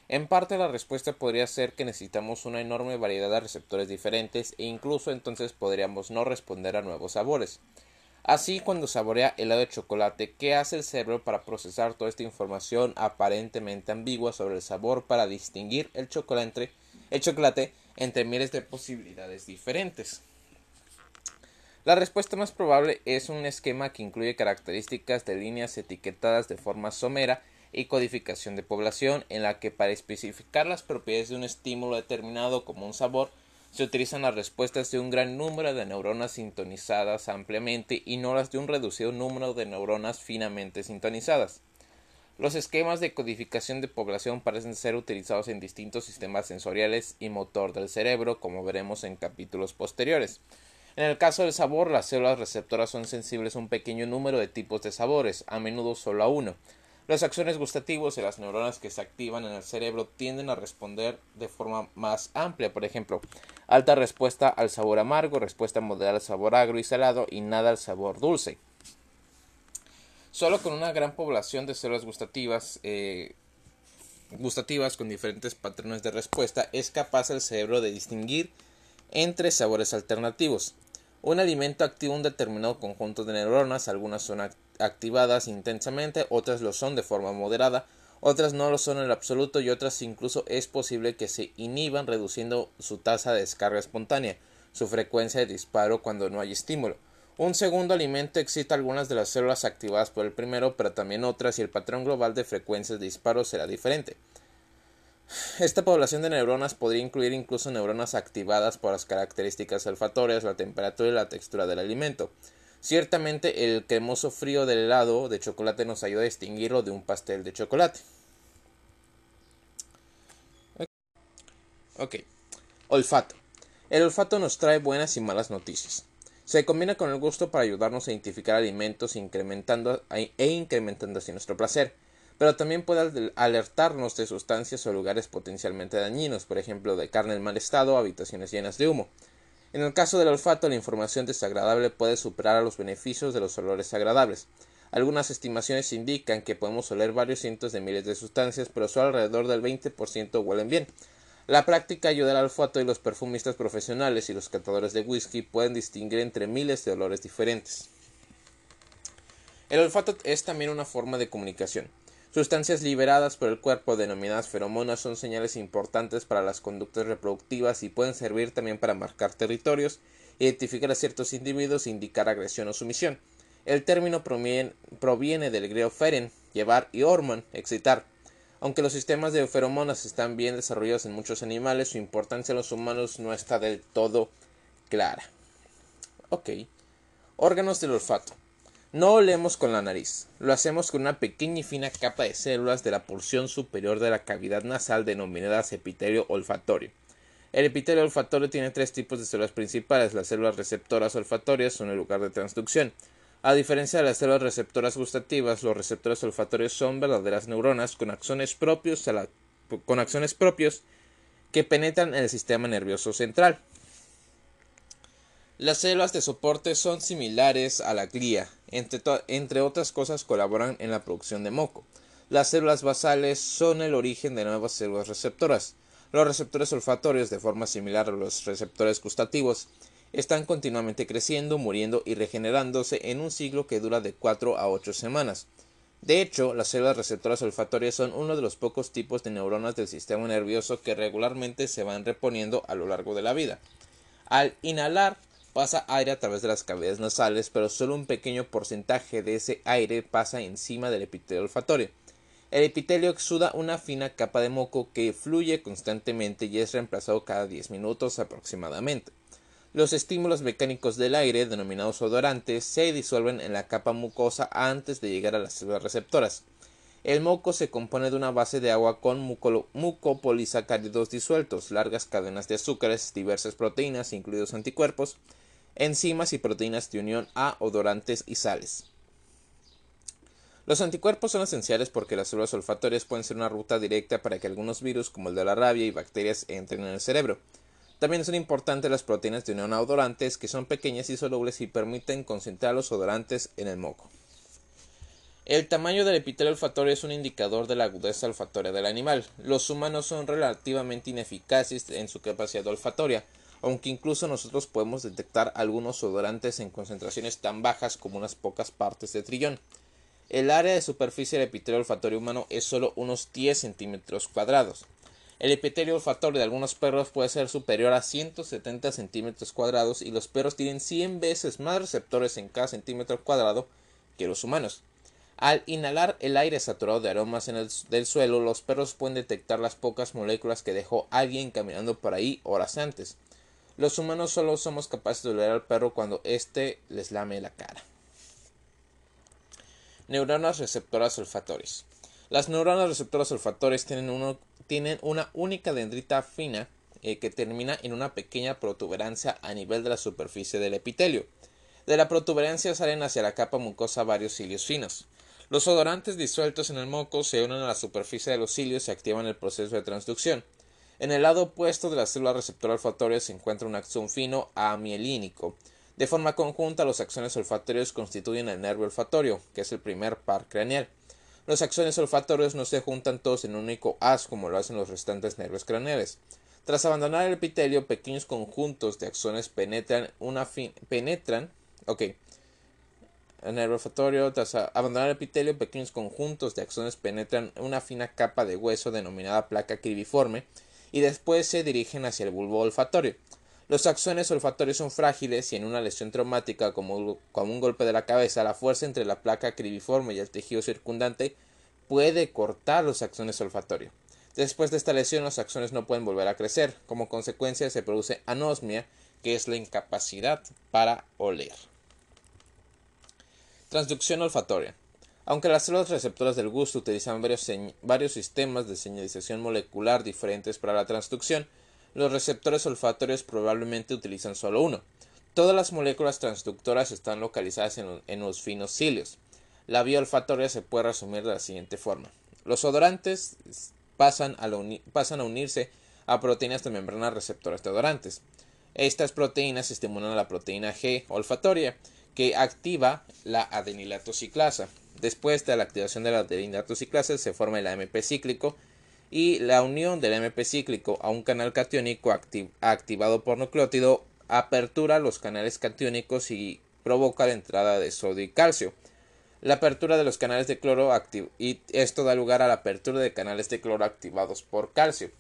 En parte la respuesta podría ser que necesitamos una enorme variedad de receptores diferentes e incluso entonces podríamos no responder a nuevos sabores. Así, cuando saborea helado de chocolate, ¿qué hace el cerebro para procesar toda esta información aparentemente ambigua sobre el sabor para distinguir el chocolate, el chocolate entre miles de posibilidades diferentes? La respuesta más probable es un esquema que incluye características de líneas etiquetadas de forma somera y codificación de población, en la que para especificar las propiedades de un estímulo determinado como un sabor, se utilizan las respuestas de un gran número de neuronas sintonizadas ampliamente y no las de un reducido número de neuronas finamente sintonizadas. Los esquemas de codificación de población parecen ser utilizados en distintos sistemas sensoriales y motor del cerebro, como veremos en capítulos posteriores. En el caso del sabor, las células receptoras son sensibles a un pequeño número de tipos de sabores, a menudo solo a uno. Los axones gustativos y las neuronas que se activan en el cerebro tienden a responder de forma más amplia, por ejemplo, alta respuesta al sabor amargo, respuesta moderada al sabor agrio y salado y nada al sabor dulce. Solo con una gran población de células gustativas, eh, gustativas con diferentes patrones de respuesta es capaz el cerebro de distinguir entre sabores alternativos. Un alimento activa un determinado conjunto de neuronas, algunas son activadas intensamente, otras lo son de forma moderada, otras no lo son en absoluto y otras incluso es posible que se inhiban reduciendo su tasa de descarga espontánea, su frecuencia de disparo cuando no hay estímulo. Un segundo alimento excita algunas de las células activadas por el primero, pero también otras y el patrón global de frecuencias de disparo será diferente. Esta población de neuronas podría incluir incluso neuronas activadas por las características olfatorias, la temperatura y la textura del alimento. Ciertamente el cremoso frío del helado de chocolate nos ayuda a distinguirlo de un pastel de chocolate. Ok. Olfato. El olfato nos trae buenas y malas noticias. Se combina con el gusto para ayudarnos a identificar alimentos incrementando, e incrementando así nuestro placer, pero también puede alertarnos de sustancias o lugares potencialmente dañinos, por ejemplo de carne en mal estado o habitaciones llenas de humo. En el caso del olfato, la información desagradable puede superar a los beneficios de los olores agradables. Algunas estimaciones indican que podemos oler varios cientos de miles de sustancias, pero solo alrededor del 20% huelen bien. La práctica ayuda al olfato y los perfumistas profesionales y los catadores de whisky pueden distinguir entre miles de olores diferentes. El olfato es también una forma de comunicación. Sustancias liberadas por el cuerpo denominadas feromonas son señales importantes para las conductas reproductivas y pueden servir también para marcar territorios, identificar a ciertos individuos e indicar agresión o sumisión. El término proviene, del griego feren, llevar, y hormon, excitar. Aunque los sistemas de feromonas están bien desarrollados en muchos animales, su importancia en los humanos no está del todo clara. Ok. Órganos del olfato. No olemos con la nariz, lo hacemos con una pequeña y fina capa de células de la porción superior de la cavidad nasal denominadas epitelio olfatorio. El epitelio olfatorio tiene tres tipos de células principales. Las células receptoras olfatorias son el lugar de transducción. A diferencia de las células receptoras gustativas, los receptores olfatorios son verdaderas neuronas con axones propios, con propios que penetran en el sistema nervioso central. Las células de soporte son similares a la glía, entre, otras cosas colaboran en la producción de moco. Las células basales son el origen de nuevas células receptoras. Los receptores olfatorios, de forma similar a los receptores gustativos, están continuamente creciendo, muriendo y regenerándose en un ciclo que dura de 4 a 8 semanas. De hecho, las células receptoras olfatorias son uno de los pocos tipos de neuronas del sistema nervioso que regularmente se van reponiendo a lo largo de la vida. Al inhalar pasa aire a través de las cavidades nasales, pero solo un pequeño porcentaje de ese aire pasa encima del epitelio olfatorio. El epitelio exuda una fina capa de moco que fluye constantemente y es reemplazado cada 10 minutos aproximadamente. Los estímulos mecánicos del aire, denominados odorantes, se disuelven en la capa mucosa antes de llegar a las células receptoras. El moco se compone de una base de agua con mucopolisacáridos disueltos, largas cadenas de azúcares, diversas proteínas, incluidos anticuerpos, enzimas y proteínas de unión a odorantes y sales. Los anticuerpos son esenciales porque las células olfatorias pueden ser una ruta directa para que algunos virus como el de la rabia y bacterias entren en el cerebro. También son importantes las proteínas de unión a odorantes que son pequeñas y solubles y permiten concentrar los odorantes en el moco. El tamaño del epitelio olfatorio es un indicador de la agudeza olfatoria del animal. Los humanos son relativamente ineficaces en su capacidad olfatoria, aunque incluso nosotros podemos detectar algunos odorantes en concentraciones tan bajas como unas pocas partes de trillón. El área de superficie del epitelio olfatorio humano es solo unos 10 centímetros cuadrados. El epitelio olfatorio de algunos perros puede ser superior a 170 centímetros cuadrados y los perros tienen 100 veces más receptores en cada centímetro cuadrado que los humanos. Al inhalar el aire saturado de aromas del suelo, los perros pueden detectar las pocas moléculas que dejó alguien caminando por ahí horas antes. Los humanos solo somos capaces de oler al perro cuando éste les lame la cara. Neuronas receptoras olfatorias. Las neuronas receptoras olfatorias tienen, una única dendrita fina eh, que termina en una pequeña protuberancia a nivel de la superficie del epitelio. De la protuberancia salen hacia la capa mucosa varios cilios finos. Los odorantes disueltos en el moco se unen a la superficie de los cilios y activan el proceso de transducción. En el lado opuesto de la célula receptora olfatoria se encuentra un axón fino amielínico. De forma conjunta, los axones olfatorios constituyen el nervio olfatorio, que es el primer par craneal. Los axones olfatorios no se juntan todos en un único haz como lo hacen los restantes nervios craneales. Tras abandonar el epitelio, pequeños conjuntos de axones penetran una olfatorio, tras abandonar el epitelio, pequeños conjuntos de axones penetran una fina capa de hueso denominada placa cribiforme y después se dirigen hacia el bulbo olfatorio. Los axones olfatorios son frágiles y en una lesión traumática como, un golpe de la cabeza, la fuerza entre la placa cribiforme y el tejido circundante puede cortar los axones olfatorios. Después de esta lesión, los axones no pueden volver a crecer. Como consecuencia, se produce anosmia, que es la incapacidad para oler. Transducción olfatoria. Aunque las células receptoras del gusto utilizan varios, sistemas de señalización molecular diferentes para la transducción, los receptores olfatorios probablemente utilizan solo uno. Todas las moléculas transductoras están localizadas en, los finos cilios. La vía olfatoria se puede resumir de la siguiente forma. Los odorantes pasan a, unirse a proteínas de membrana receptoras de odorantes. Estas proteínas estimulan a la proteína G olfatoria, que activa la adenilatociclasa. Después de la activación de la adenilatociclasa se forma el AMP cíclico y la unión del AMP cíclico a un canal catiónico activado por nucleótido apertura los canales catiónicos y provoca la entrada de sodio y calcio. La apertura de los canales de cloro y esto da lugar a la apertura de canales de cloro activados por calcio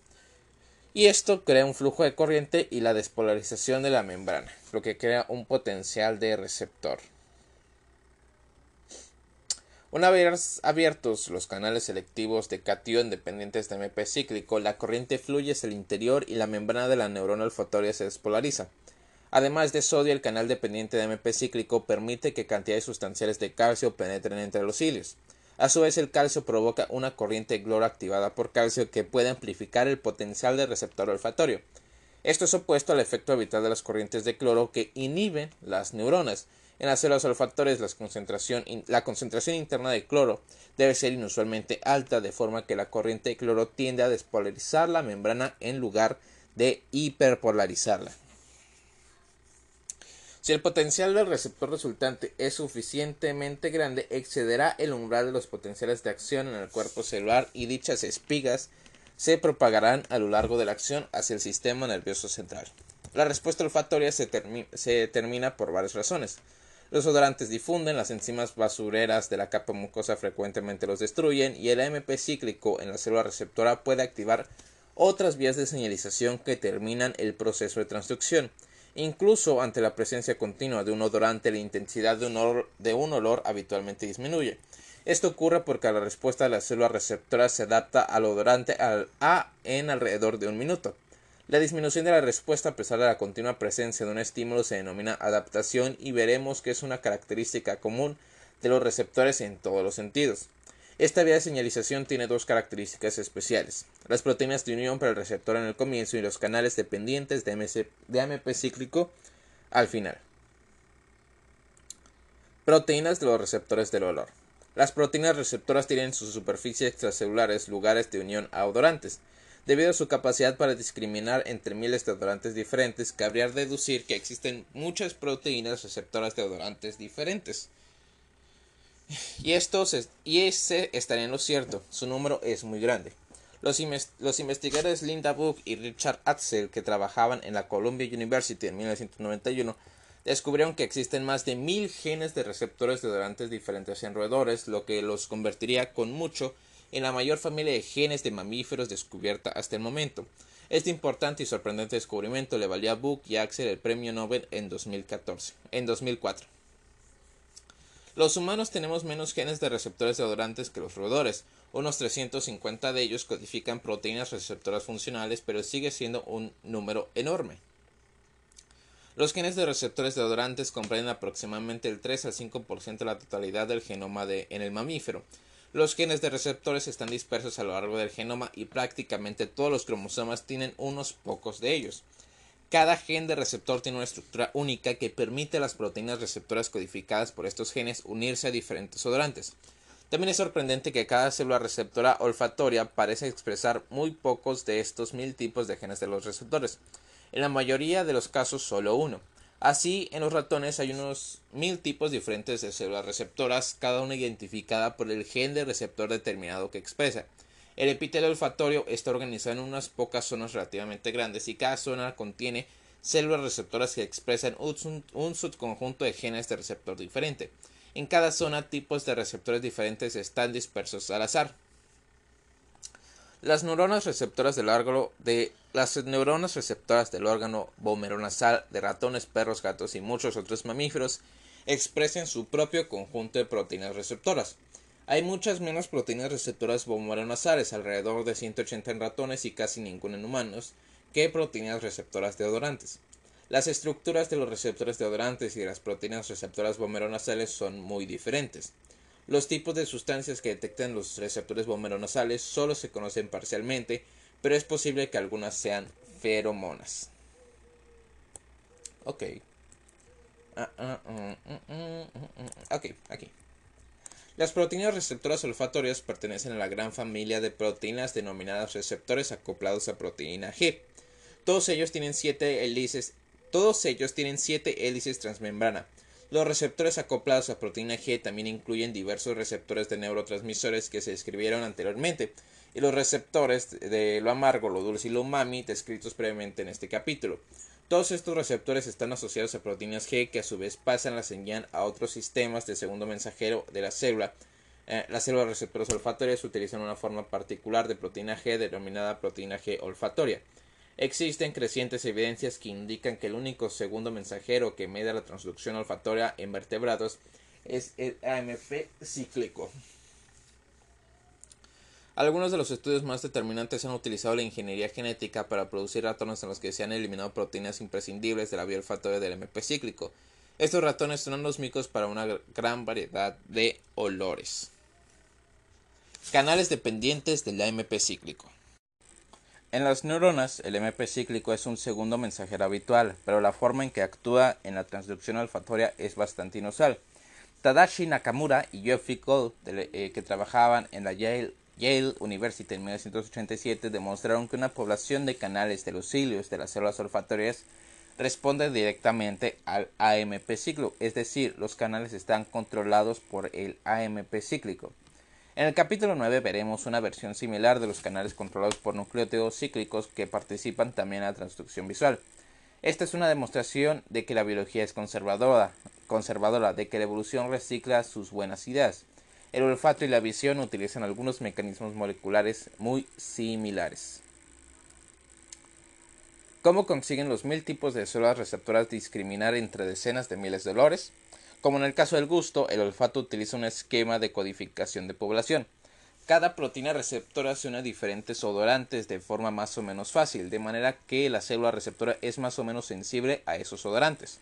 y esto crea un flujo de corriente y la despolarización de la membrana, lo que crea un potencial de receptor. Una vez abiertos los canales selectivos de cation dependientes de MP cíclico, la corriente fluye hacia el interior y la membrana de la neurona olfatoria se despolariza. Además de sodio, el canal dependiente de MP cíclico permite que cantidades sustanciales de calcio penetren entre los cilios. A su vez, el calcio provoca una corriente cloro activada por calcio que puede amplificar el potencial del receptor olfatorio. Esto es opuesto al efecto habitual de las corrientes de cloro que inhiben las neuronas. En las células olfatorias la concentración, interna de cloro debe ser inusualmente alta, de forma que la corriente de cloro tiende a despolarizar la membrana en lugar de hiperpolarizarla. Si el potencial del receptor resultante es suficientemente grande, excederá el umbral de los potenciales de acción en el cuerpo celular y dichas espigas se propagarán a lo largo de la acción hacia el sistema nervioso central. La respuesta olfatoria se, determina por varias razones. Los odorantes difunden, las enzimas basureras de la capa mucosa frecuentemente los destruyen y el AMP cíclico en la célula receptora puede activar otras vías de señalización que terminan el proceso de transducción. Incluso ante la presencia continua de un odorante, la intensidad de un, olor, habitualmente disminuye. Esto ocurre porque la respuesta de las células receptoras se adapta al odorante A en alrededor de un minuto. La disminución de la respuesta a pesar de la continua presencia de un estímulo se denomina adaptación y veremos que es una característica común de los receptores en todos los sentidos. Esta vía de señalización tiene dos características especiales, las proteínas de unión para el receptor en el comienzo y los canales dependientes de, de AMP cíclico al final. Proteínas de los receptores del olor. Las proteínas receptoras tienen en sus superficies extracelulares lugares de unión a odorantes. Debido a su capacidad para discriminar entre miles de odorantes diferentes, cabría deducir que existen muchas proteínas receptoras de odorantes diferentes. Y, esto y ese estaría en lo cierto, su número es muy grande. Los, investigadores Linda Book y Richard Atzel, que trabajaban en la Columbia University en 1991, descubrieron que existen más de mil genes de receptores de odorantes diferentes en roedores, lo que los convertiría con mucho en la mayor familia de genes de mamíferos descubierta hasta el momento. Este importante y sorprendente descubrimiento le valió a Book y Axel el premio Nobel en 2014, en 2004. Los humanos tenemos menos genes de receptores de odorantes que los roedores. Unos 350 de ellos codifican proteínas receptoras funcionales, pero sigue siendo un número enorme. Los genes de receptores de odorantes comprenden aproximadamente el 3 al 5% de la totalidad del genoma de, en el mamífero. Los genes de receptores están dispersos a lo largo del genoma y prácticamente todos los cromosomas tienen unos pocos de ellos. Cada gen de receptor tiene una estructura única que permite a las proteínas receptoras codificadas por estos genes unirse a diferentes odorantes. También es sorprendente que cada célula receptora olfatoria parece expresar muy pocos de estos mil tipos de genes de los receptores. En la mayoría de los casos solo uno. Así, en los ratones hay unos mil tipos diferentes de células receptoras, cada una identificada por el gen de receptor determinado que expresa. El epitelio olfatorio está organizado en unas pocas zonas relativamente grandes y cada zona contiene células receptoras que expresan un, subconjunto de genes de receptor diferente. En cada zona tipos de receptores diferentes están dispersos al azar. Las neuronas receptoras del órgano de las neuronas receptoras del órgano de ratones, perros, gatos y muchos otros mamíferos expresan su propio conjunto de proteínas receptoras. Hay muchas menos proteínas receptoras nasales, alrededor de 180 en ratones y casi ninguna en humanos, que proteínas receptoras deodorantes. Las estructuras de los receptores deodorantes y de las proteínas receptoras nasales son muy diferentes. Los tipos de sustancias que detectan los receptores nasales solo se conocen parcialmente, pero es posible que algunas sean feromonas. Ok. Ah, ah, mm, ok, aquí. Las proteínas receptoras olfatorias pertenecen a la gran familia de proteínas denominadas receptores acoplados a proteína G. Todos ellos tienen siete hélices, todos ellos tienen siete hélices transmembrana. Los receptores acoplados a proteína G también incluyen diversos receptores de neurotransmisores que se describieron anteriormente, y los receptores de lo amargo, lo dulce y lo umami descritos previamente en este capítulo. Todos estos receptores están asociados a proteínas G que a su vez pasan la señal a otros sistemas de segundo mensajero de la célula. Eh, las células receptores olfatorias utilizan una forma particular de proteína G denominada proteína G olfatoria. Existen crecientes evidencias que indican que el único segundo mensajero que media la transducción olfatoria en vertebrados es el AMP cíclico. Algunos de los estudios más determinantes han utilizado la ingeniería genética para producir ratones en los que se han eliminado proteínas imprescindibles de la vía olfatoria del MP cíclico. Estos ratones son anosmicos para una gran variedad de olores. Canales dependientes del AMP cíclico. En las neuronas, el MP cíclico es un segundo mensajero habitual, pero la forma en que actúa en la transducción olfatoria es bastante inusual. Tadashi Nakamura y Geoffrey Gold, eh, que trabajaban en la Yale Yale University en 1987 demostraron que una población de canales de los cilios de las células olfatorias responde directamente al AMP cíclico, es decir, los canales están controlados por el AMP cíclico. En el capítulo 9 veremos una versión similar de los canales controlados por nucleótidos cíclicos que participan también en la transducción visual. Esta es una demostración de que la biología es conservadora, conservadora de que la evolución recicla sus buenas ideas. El olfato y la visión utilizan algunos mecanismos moleculares muy similares. ¿Cómo consiguen los mil tipos de células receptoras discriminar entre decenas de miles de olores? Como en el caso del gusto, el olfato utiliza un esquema de codificación de población. Cada proteína receptora se diferentes odorantes de forma más o menos fácil, de manera que la célula receptora es más o menos sensible a esos odorantes.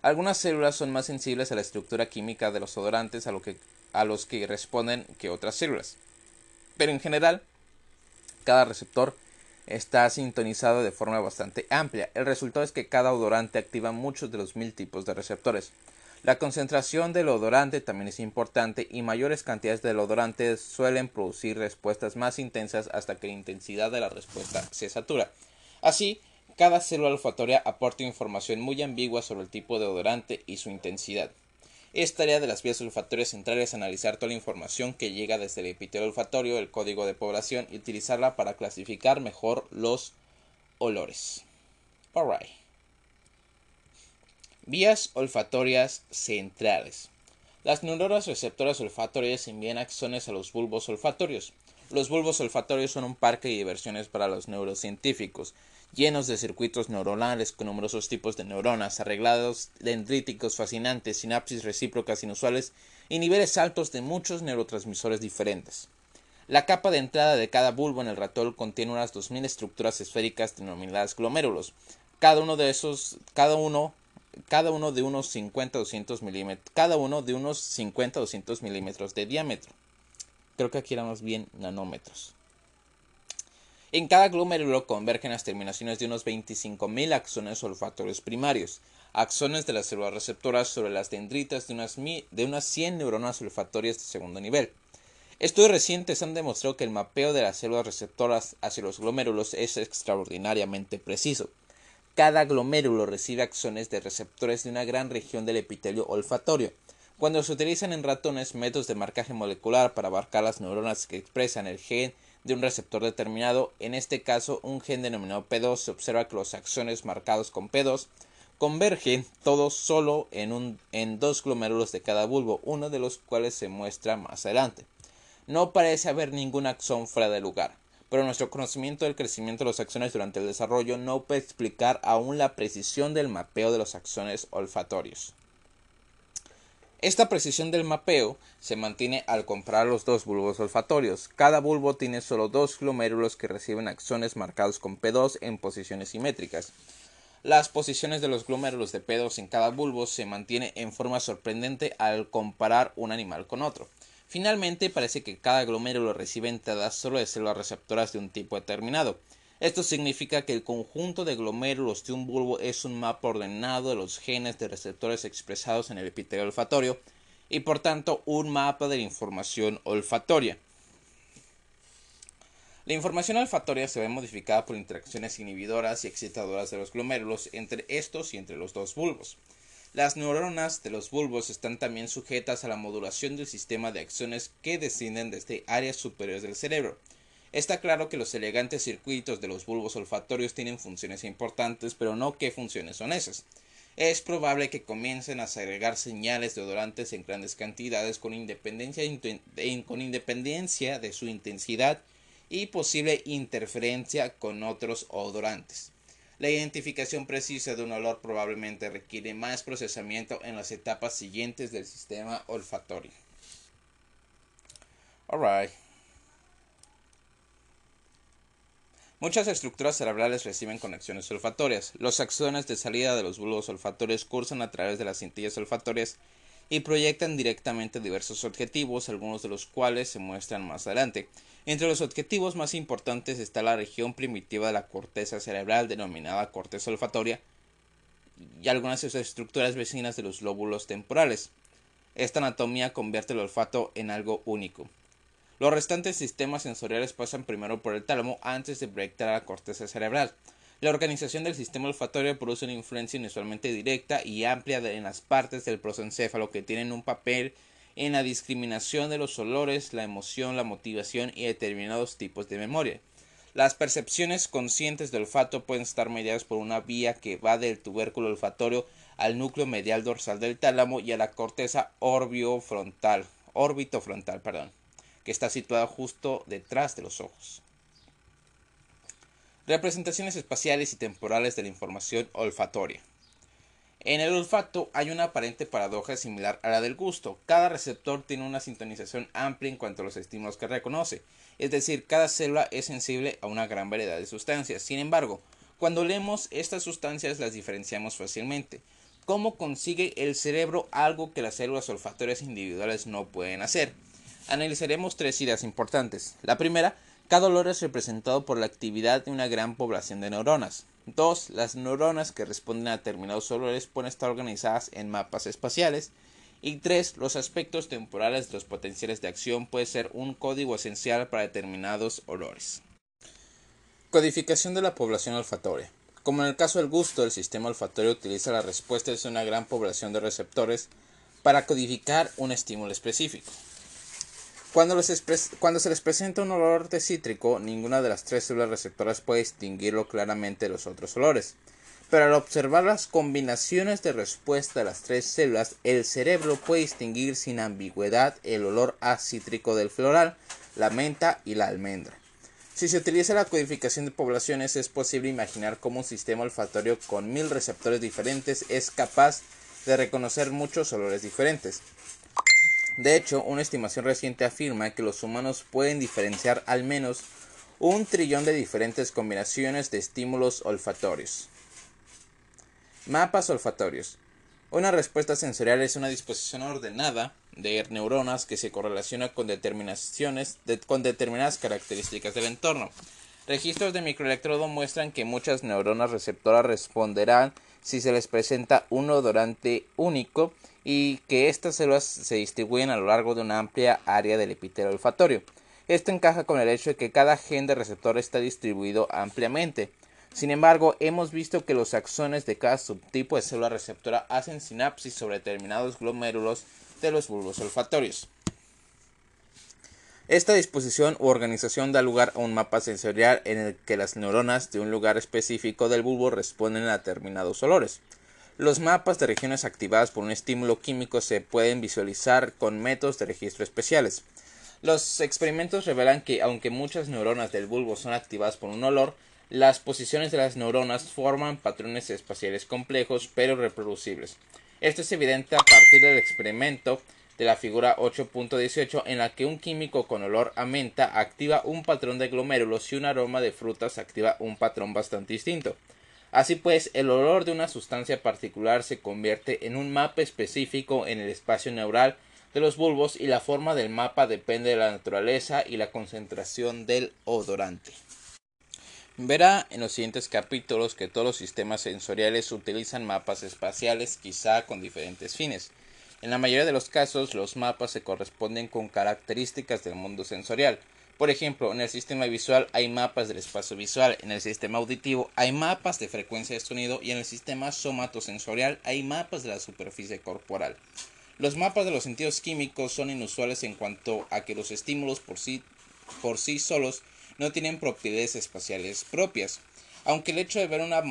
Algunas células son más sensibles a la estructura química de los odorantes a, a los que responden que otras células. Pero en general, cada receptor está sintonizado de forma bastante amplia. El resultado es que cada odorante activa muchos de los mil tipos de receptores. La concentración del odorante también es importante y mayores cantidades del odorante suelen producir respuestas más intensas hasta que la intensidad de la respuesta se satura. Así, cada célula olfatoria aporta información muy ambigua sobre el tipo de odorante y su intensidad. Es tarea de las vías olfatorias centrales analizar toda la información que llega desde el epitelio olfatorio, el código de población y utilizarla para clasificar mejor los olores. Alright. Vías olfatorias centrales. Las neuronas receptoras olfatorias envían axones a los bulbos olfatorios. Los bulbos olfatorios son un parque de diversiones para los neurocientíficos llenos de circuitos neuronales con numerosos tipos de neuronas, arreglados dendríticos fascinantes, sinapsis recíprocas inusuales y niveles altos de muchos neurotransmisores diferentes. La capa de entrada de cada bulbo en el ratol contiene unas 2000 estructuras esféricas denominadas glomérulos. Cada uno de esos, cada uno, cada uno de unos 50 200 milímetros, cada uno de unos 50 200 milímetros de diámetro. Creo que aquí era más bien nanómetros. En cada glomérulo convergen las terminaciones de unos 25.000 axones olfatorios primarios, axones de las células receptoras sobre las dendritas de unas, de unas 100 neuronas olfatorias de segundo nivel. Estudios recientes han demostrado que el mapeo de las células receptoras hacia los glomérulos es extraordinariamente preciso. Cada glomérulo recibe axones de receptores de una gran región del epitelio olfatorio. Cuando se utilizan en ratones métodos de marcaje molecular para abarcar las neuronas que expresan el gen de un receptor determinado, en este caso un gen denominado P2, se observa que los axones marcados con P2 convergen todos solo en, dos glomérulos de cada bulbo, uno de los cuales se muestra más adelante. No parece haber ningún axón fuera de lugar, pero nuestro conocimiento del crecimiento de los axones durante el desarrollo no puede explicar aún la precisión del mapeo de los axones olfatorios. Esta precisión del mapeo se mantiene al comparar los dos bulbos olfatorios. Cada bulbo tiene solo dos glomérulos que reciben axones marcados con P2 en posiciones simétricas. Las posiciones de los glomérulos de P2 en cada bulbo se mantiene en forma sorprendente al comparar un animal con otro. Finalmente, parece que cada glomérulo recibe entradas solo de células receptoras de un tipo determinado. Esto significa que el conjunto de glomérulos de un bulbo es un mapa ordenado de los genes de receptores expresados en el epitelio olfatorio y por tanto un mapa de la información olfatoria. La información olfatoria se ve modificada por interacciones inhibidoras y excitadoras de los glomérulos entre estos y entre los dos bulbos. Las neuronas de los bulbos están también sujetas a la modulación del sistema de acciones que descienden desde áreas superiores del cerebro. Está claro que los elegantes circuitos de los bulbos olfatorios tienen funciones importantes, pero no qué funciones son esas. Es probable que comiencen a segregar señales de odorantes en grandes cantidades con independencia, con independencia de su intensidad y posible interferencia con otros odorantes. La identificación precisa de un olor probablemente requiere más procesamiento en las etapas siguientes del sistema olfatorio. Alright. Muchas estructuras cerebrales reciben conexiones olfatorias. Los axones de salida de los bulbos olfatorios cursan a través de las cintillas olfatorias y proyectan directamente diversos objetivos, algunos de los cuales se muestran más adelante. Entre los objetivos más importantes está la región primitiva de la corteza cerebral denominada corteza olfatoria y algunas de sus estructuras vecinas de los lóbulos temporales. Esta anatomía convierte el olfato en algo único. Los restantes sistemas sensoriales pasan primero por el tálamo antes de proyectar a la corteza cerebral. La organización del sistema olfatorio produce una influencia inusualmente directa y amplia en las partes del prosencéfalo que tienen un papel en la discriminación de los olores, la emoción, la motivación y determinados tipos de memoria. Las percepciones conscientes del olfato pueden estar mediadas por una vía que va del tubérculo olfatorio al núcleo medial dorsal del tálamo y a la corteza frontal, que está situada justo detrás de los ojos. Representaciones espaciales y temporales de la información olfatoria. En el olfato hay una aparente paradoja similar a la del gusto. Cada receptor tiene una sintonización amplia en cuanto a los estímulos que reconoce, es decir, cada célula es sensible a una gran variedad de sustancias. Sin embargo, cuando leemos estas sustancias las diferenciamos fácilmente. ¿Cómo consigue el cerebro algo que las células olfatorias individuales no pueden hacer? Analizaremos tres ideas importantes. La primera, cada olor es representado por la actividad de una gran población de neuronas. Dos, las neuronas que responden a determinados olores pueden estar organizadas en mapas espaciales. Y tres, los aspectos temporales de los potenciales de acción pueden ser un código esencial para determinados olores. Codificación de la población olfatoria. Como en el caso del gusto, el sistema olfatorio utiliza las respuestas de una gran población de receptores para codificar un estímulo específico. Cuando, se les presenta un olor de cítrico, ninguna de las tres células receptoras puede distinguirlo claramente de los otros olores. Pero al observar las combinaciones de respuesta de las tres células, el cerebro puede distinguir sin ambigüedad el olor acítrico del floral, la menta y la almendra. Si se utiliza la codificación de poblaciones, es posible imaginar cómo un sistema olfatorio con mil receptores diferentes es capaz de reconocer muchos olores diferentes. De hecho, una estimación reciente afirma que los humanos pueden diferenciar al menos un trillón de diferentes combinaciones de estímulos olfatorios. Mapas olfatorios. Una respuesta sensorial es una disposición ordenada de neuronas que se correlaciona con, determinaciones con determinadas características del entorno. Registros de microelectrodo muestran que muchas neuronas receptoras responderán si se les presenta un odorante único y que estas células se distribuyen a lo largo de una amplia área del epitelio olfatorio. Esto encaja con el hecho de que cada gen de receptor está distribuido ampliamente. Sin embargo, hemos visto que los axones de cada subtipo de célula receptora hacen sinapsis sobre determinados glomérulos de los bulbos olfatorios. Esta disposición u organización da lugar a un mapa sensorial en el que las neuronas de un lugar específico del bulbo responden a determinados olores. Los mapas de regiones activadas por un estímulo químico se pueden visualizar con métodos de registro especiales. Los experimentos revelan que aunque muchas neuronas del bulbo son activadas por un olor, las posiciones de las neuronas forman patrones espaciales complejos pero reproducibles. Esto es evidente a partir del experimento de la figura 8.18 en la que un químico con olor a menta activa un patrón de glomérulos y un aroma de frutas activa un patrón bastante distinto. Así pues, el olor de una sustancia particular se convierte en un mapa específico en el espacio neural de los bulbos y la forma del mapa depende de la naturaleza y la concentración del odorante. Verá en los siguientes capítulos que todos los sistemas sensoriales utilizan mapas espaciales quizá con diferentes fines. En la mayoría de los casos, los mapas se corresponden con características del mundo sensorial. Por ejemplo, en el sistema visual hay mapas del espacio visual, en el sistema auditivo hay mapas de frecuencia de sonido y en el sistema somatosensorial hay mapas de la superficie corporal. Los mapas de los sentidos químicos son inusuales en cuanto a que los estímulos por sí, por sí solos no tienen propiedades espaciales propias. Aunque el hecho de ver una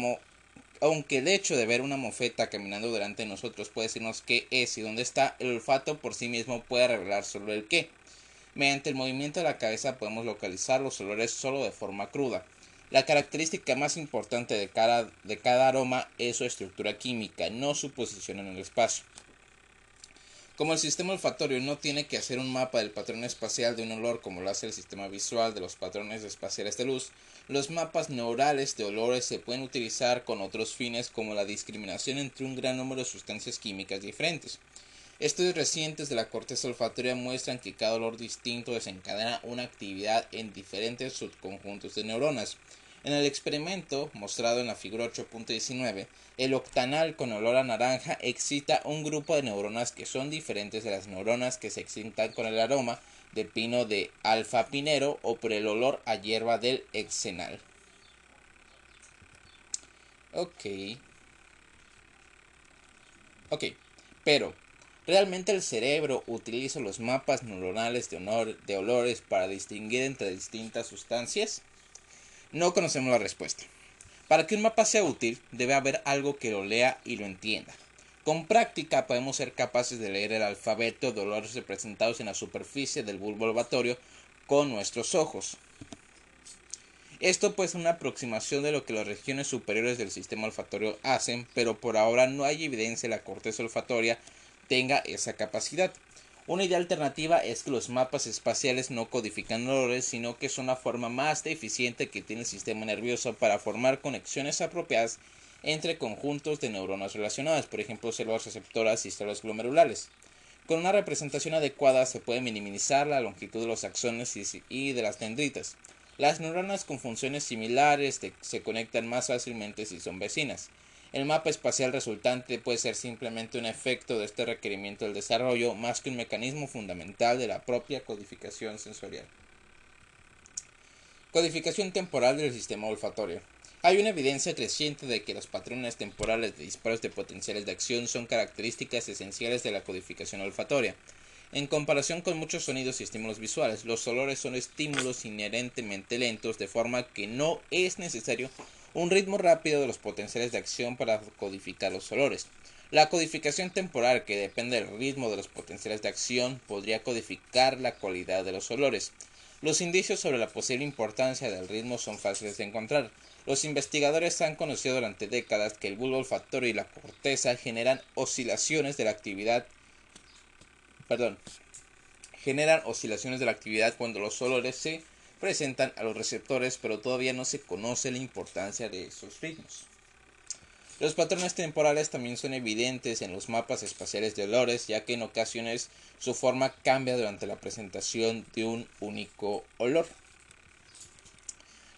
aunque el hecho de ver una mofeta caminando delante de nosotros puede decirnos qué es y dónde está, el olfato por sí mismo puede revelar solo el qué. Mediante el movimiento de la cabeza podemos localizar los olores solo de forma cruda. La característica más importante de cada, de cada aroma es su estructura química, no su posición en el espacio. Como el sistema olfatorio no tiene que hacer un mapa del patrón espacial de un olor como lo hace el sistema visual de los patrones espaciales de luz, los mapas neurales de olores se pueden utilizar con otros fines como la discriminación entre un gran número de sustancias químicas diferentes. Estudios recientes de la corteza olfatoria muestran que cada olor distinto desencadena una actividad en diferentes subconjuntos de neuronas, en el experimento mostrado en la figura 8.19, el octanal con olor a naranja excita un grupo de neuronas que son diferentes de las neuronas que se excitan con el aroma de pino de alfa pinero o por el olor a hierba del exenal. Ok. Ok, pero ¿realmente el cerebro utiliza los mapas neuronales de, de olores para distinguir entre distintas sustancias? No conocemos la respuesta. Para que un mapa sea útil, debe haber algo que lo lea y lo entienda. Con práctica podemos ser capaces de leer el alfabeto de olores representados en la superficie del bulbo olfatorio con nuestros ojos. Esto pues es una aproximación de lo que las regiones superiores del sistema olfatorio hacen, pero por ahora no hay evidencia de que la corteza olfatoria tenga esa capacidad. Una idea alternativa es que los mapas espaciales no codifican olores, sino que son la forma más eficiente que tiene el sistema nervioso para formar conexiones apropiadas entre conjuntos de neuronas relacionadas, por ejemplo células receptoras y células glomerulares. Con una representación adecuada se puede minimizar la longitud de los axones y de las dendritas. Las neuronas con funciones similares se conectan más fácilmente si son vecinas. El mapa espacial resultante puede ser simplemente un efecto de este requerimiento del desarrollo más que un mecanismo fundamental de la propia codificación sensorial. Codificación temporal del sistema olfatorio. Hay una evidencia creciente de que los patrones temporales de disparos de potenciales de acción son características esenciales de la codificación olfatoria. En comparación con muchos sonidos y estímulos visuales, los olores son estímulos inherentemente lentos, de forma que no es necesario un ritmo rápido de los potenciales de acción para codificar los olores. La codificación temporal, que depende del ritmo de los potenciales de acción, podría codificar la cualidad de los olores. Los indicios sobre la posible importancia del ritmo son fáciles de encontrar. Los investigadores han conocido durante décadas que el bulbo olfatorio y la corteza generan oscilaciones de la actividad perdón, generan oscilaciones de la actividad cuando los olores se presentan a los receptores, pero todavía no se conoce la importancia de esos ritmos. Los patrones temporales también son evidentes en los mapas espaciales de olores, ya que en ocasiones su forma cambia durante la presentación de un único olor.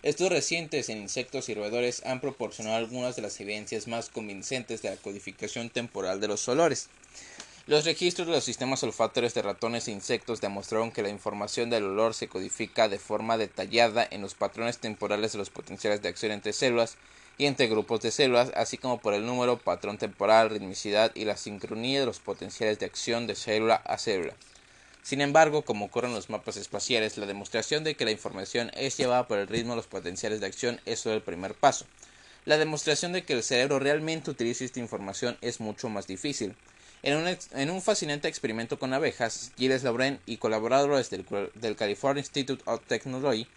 Estos recientes en insectos y roedores han proporcionado algunas de las evidencias más convincentes de la codificación temporal de los olores. Los registros de los sistemas olfatorios de ratones e insectos demostraron que la información del olor se codifica de forma detallada en los patrones temporales de los potenciales de acción entre células y entre grupos de células, así como por el número, patrón temporal, ritmicidad y la sincronía de los potenciales de acción de célula a célula. Sin embargo, como ocurre en los mapas espaciales, la demostración de que la información es llevada por el ritmo de los potenciales de acción es el primer paso. La demostración de que el cerebro realmente utiliza esta información es mucho más difícil. En un, fascinante experimento con abejas, Gilles Lauren y colaboradores del, California Institute of Technology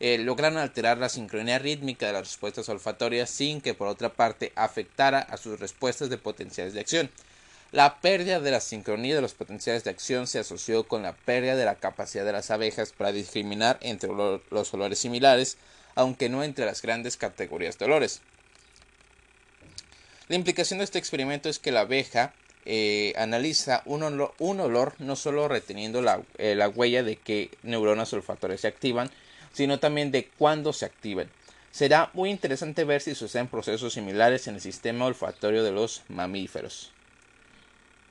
eh, lograron alterar la sincronía rítmica de las respuestas olfatorias sin que por otra parte afectara a sus respuestas de potenciales de acción. La pérdida de la sincronía de los potenciales de acción se asoció con la pérdida de la capacidad de las abejas para discriminar entre los olores similares, aunque no entre las grandes categorías de olores. La implicación de este experimento es que la abeja eh, analiza un olor, no solo reteniendo eh, la, huella de qué neuronas olfatorias se activan, sino también de cuándo se activan. Será muy interesante ver si suceden procesos similares en el sistema olfatorio de los mamíferos.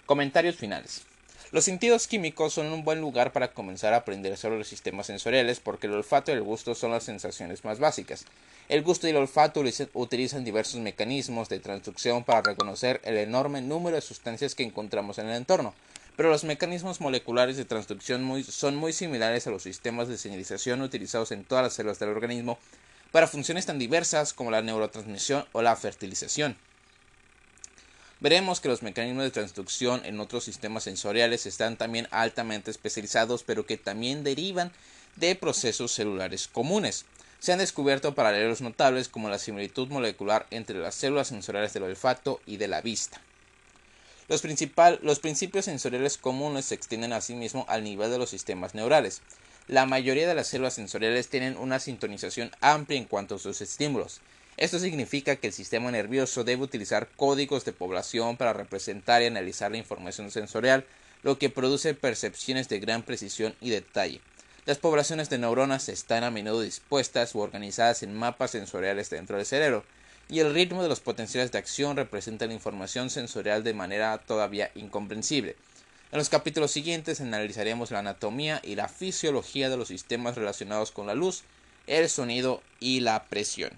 Comentarios finales. Los sentidos químicos son un buen lugar para comenzar a aprender sobre los sistemas sensoriales porque el olfato y el gusto son las sensaciones más básicas. El gusto y el olfato utilizan diversos mecanismos de transducción para reconocer el enorme número de sustancias que encontramos en el entorno, pero los mecanismos moleculares de transducción son muy similares a los sistemas de señalización utilizados en todas las células del organismo para funciones tan diversas como la neurotransmisión o la fertilización. Veremos que los mecanismos de transducción en otros sistemas sensoriales están también altamente especializados, pero que también derivan de procesos celulares comunes. Se han descubierto paralelos notables como la similitud molecular entre las células sensoriales del olfato y de la vista. Los, principios sensoriales comunes se extienden asimismo al nivel de los sistemas neurales. La mayoría de las células sensoriales tienen una sintonización amplia en cuanto a sus estímulos. Esto significa que el sistema nervioso debe utilizar códigos de población para representar y analizar la información sensorial, lo que produce percepciones de gran precisión y detalle. Las poblaciones de neuronas están a menudo dispuestas o organizadas en mapas sensoriales dentro del cerebro, y el ritmo de los potenciales de acción representa la información sensorial de manera todavía incomprensible. En los capítulos siguientes analizaremos la anatomía y la fisiología de los sistemas relacionados con la luz, el sonido y la presión.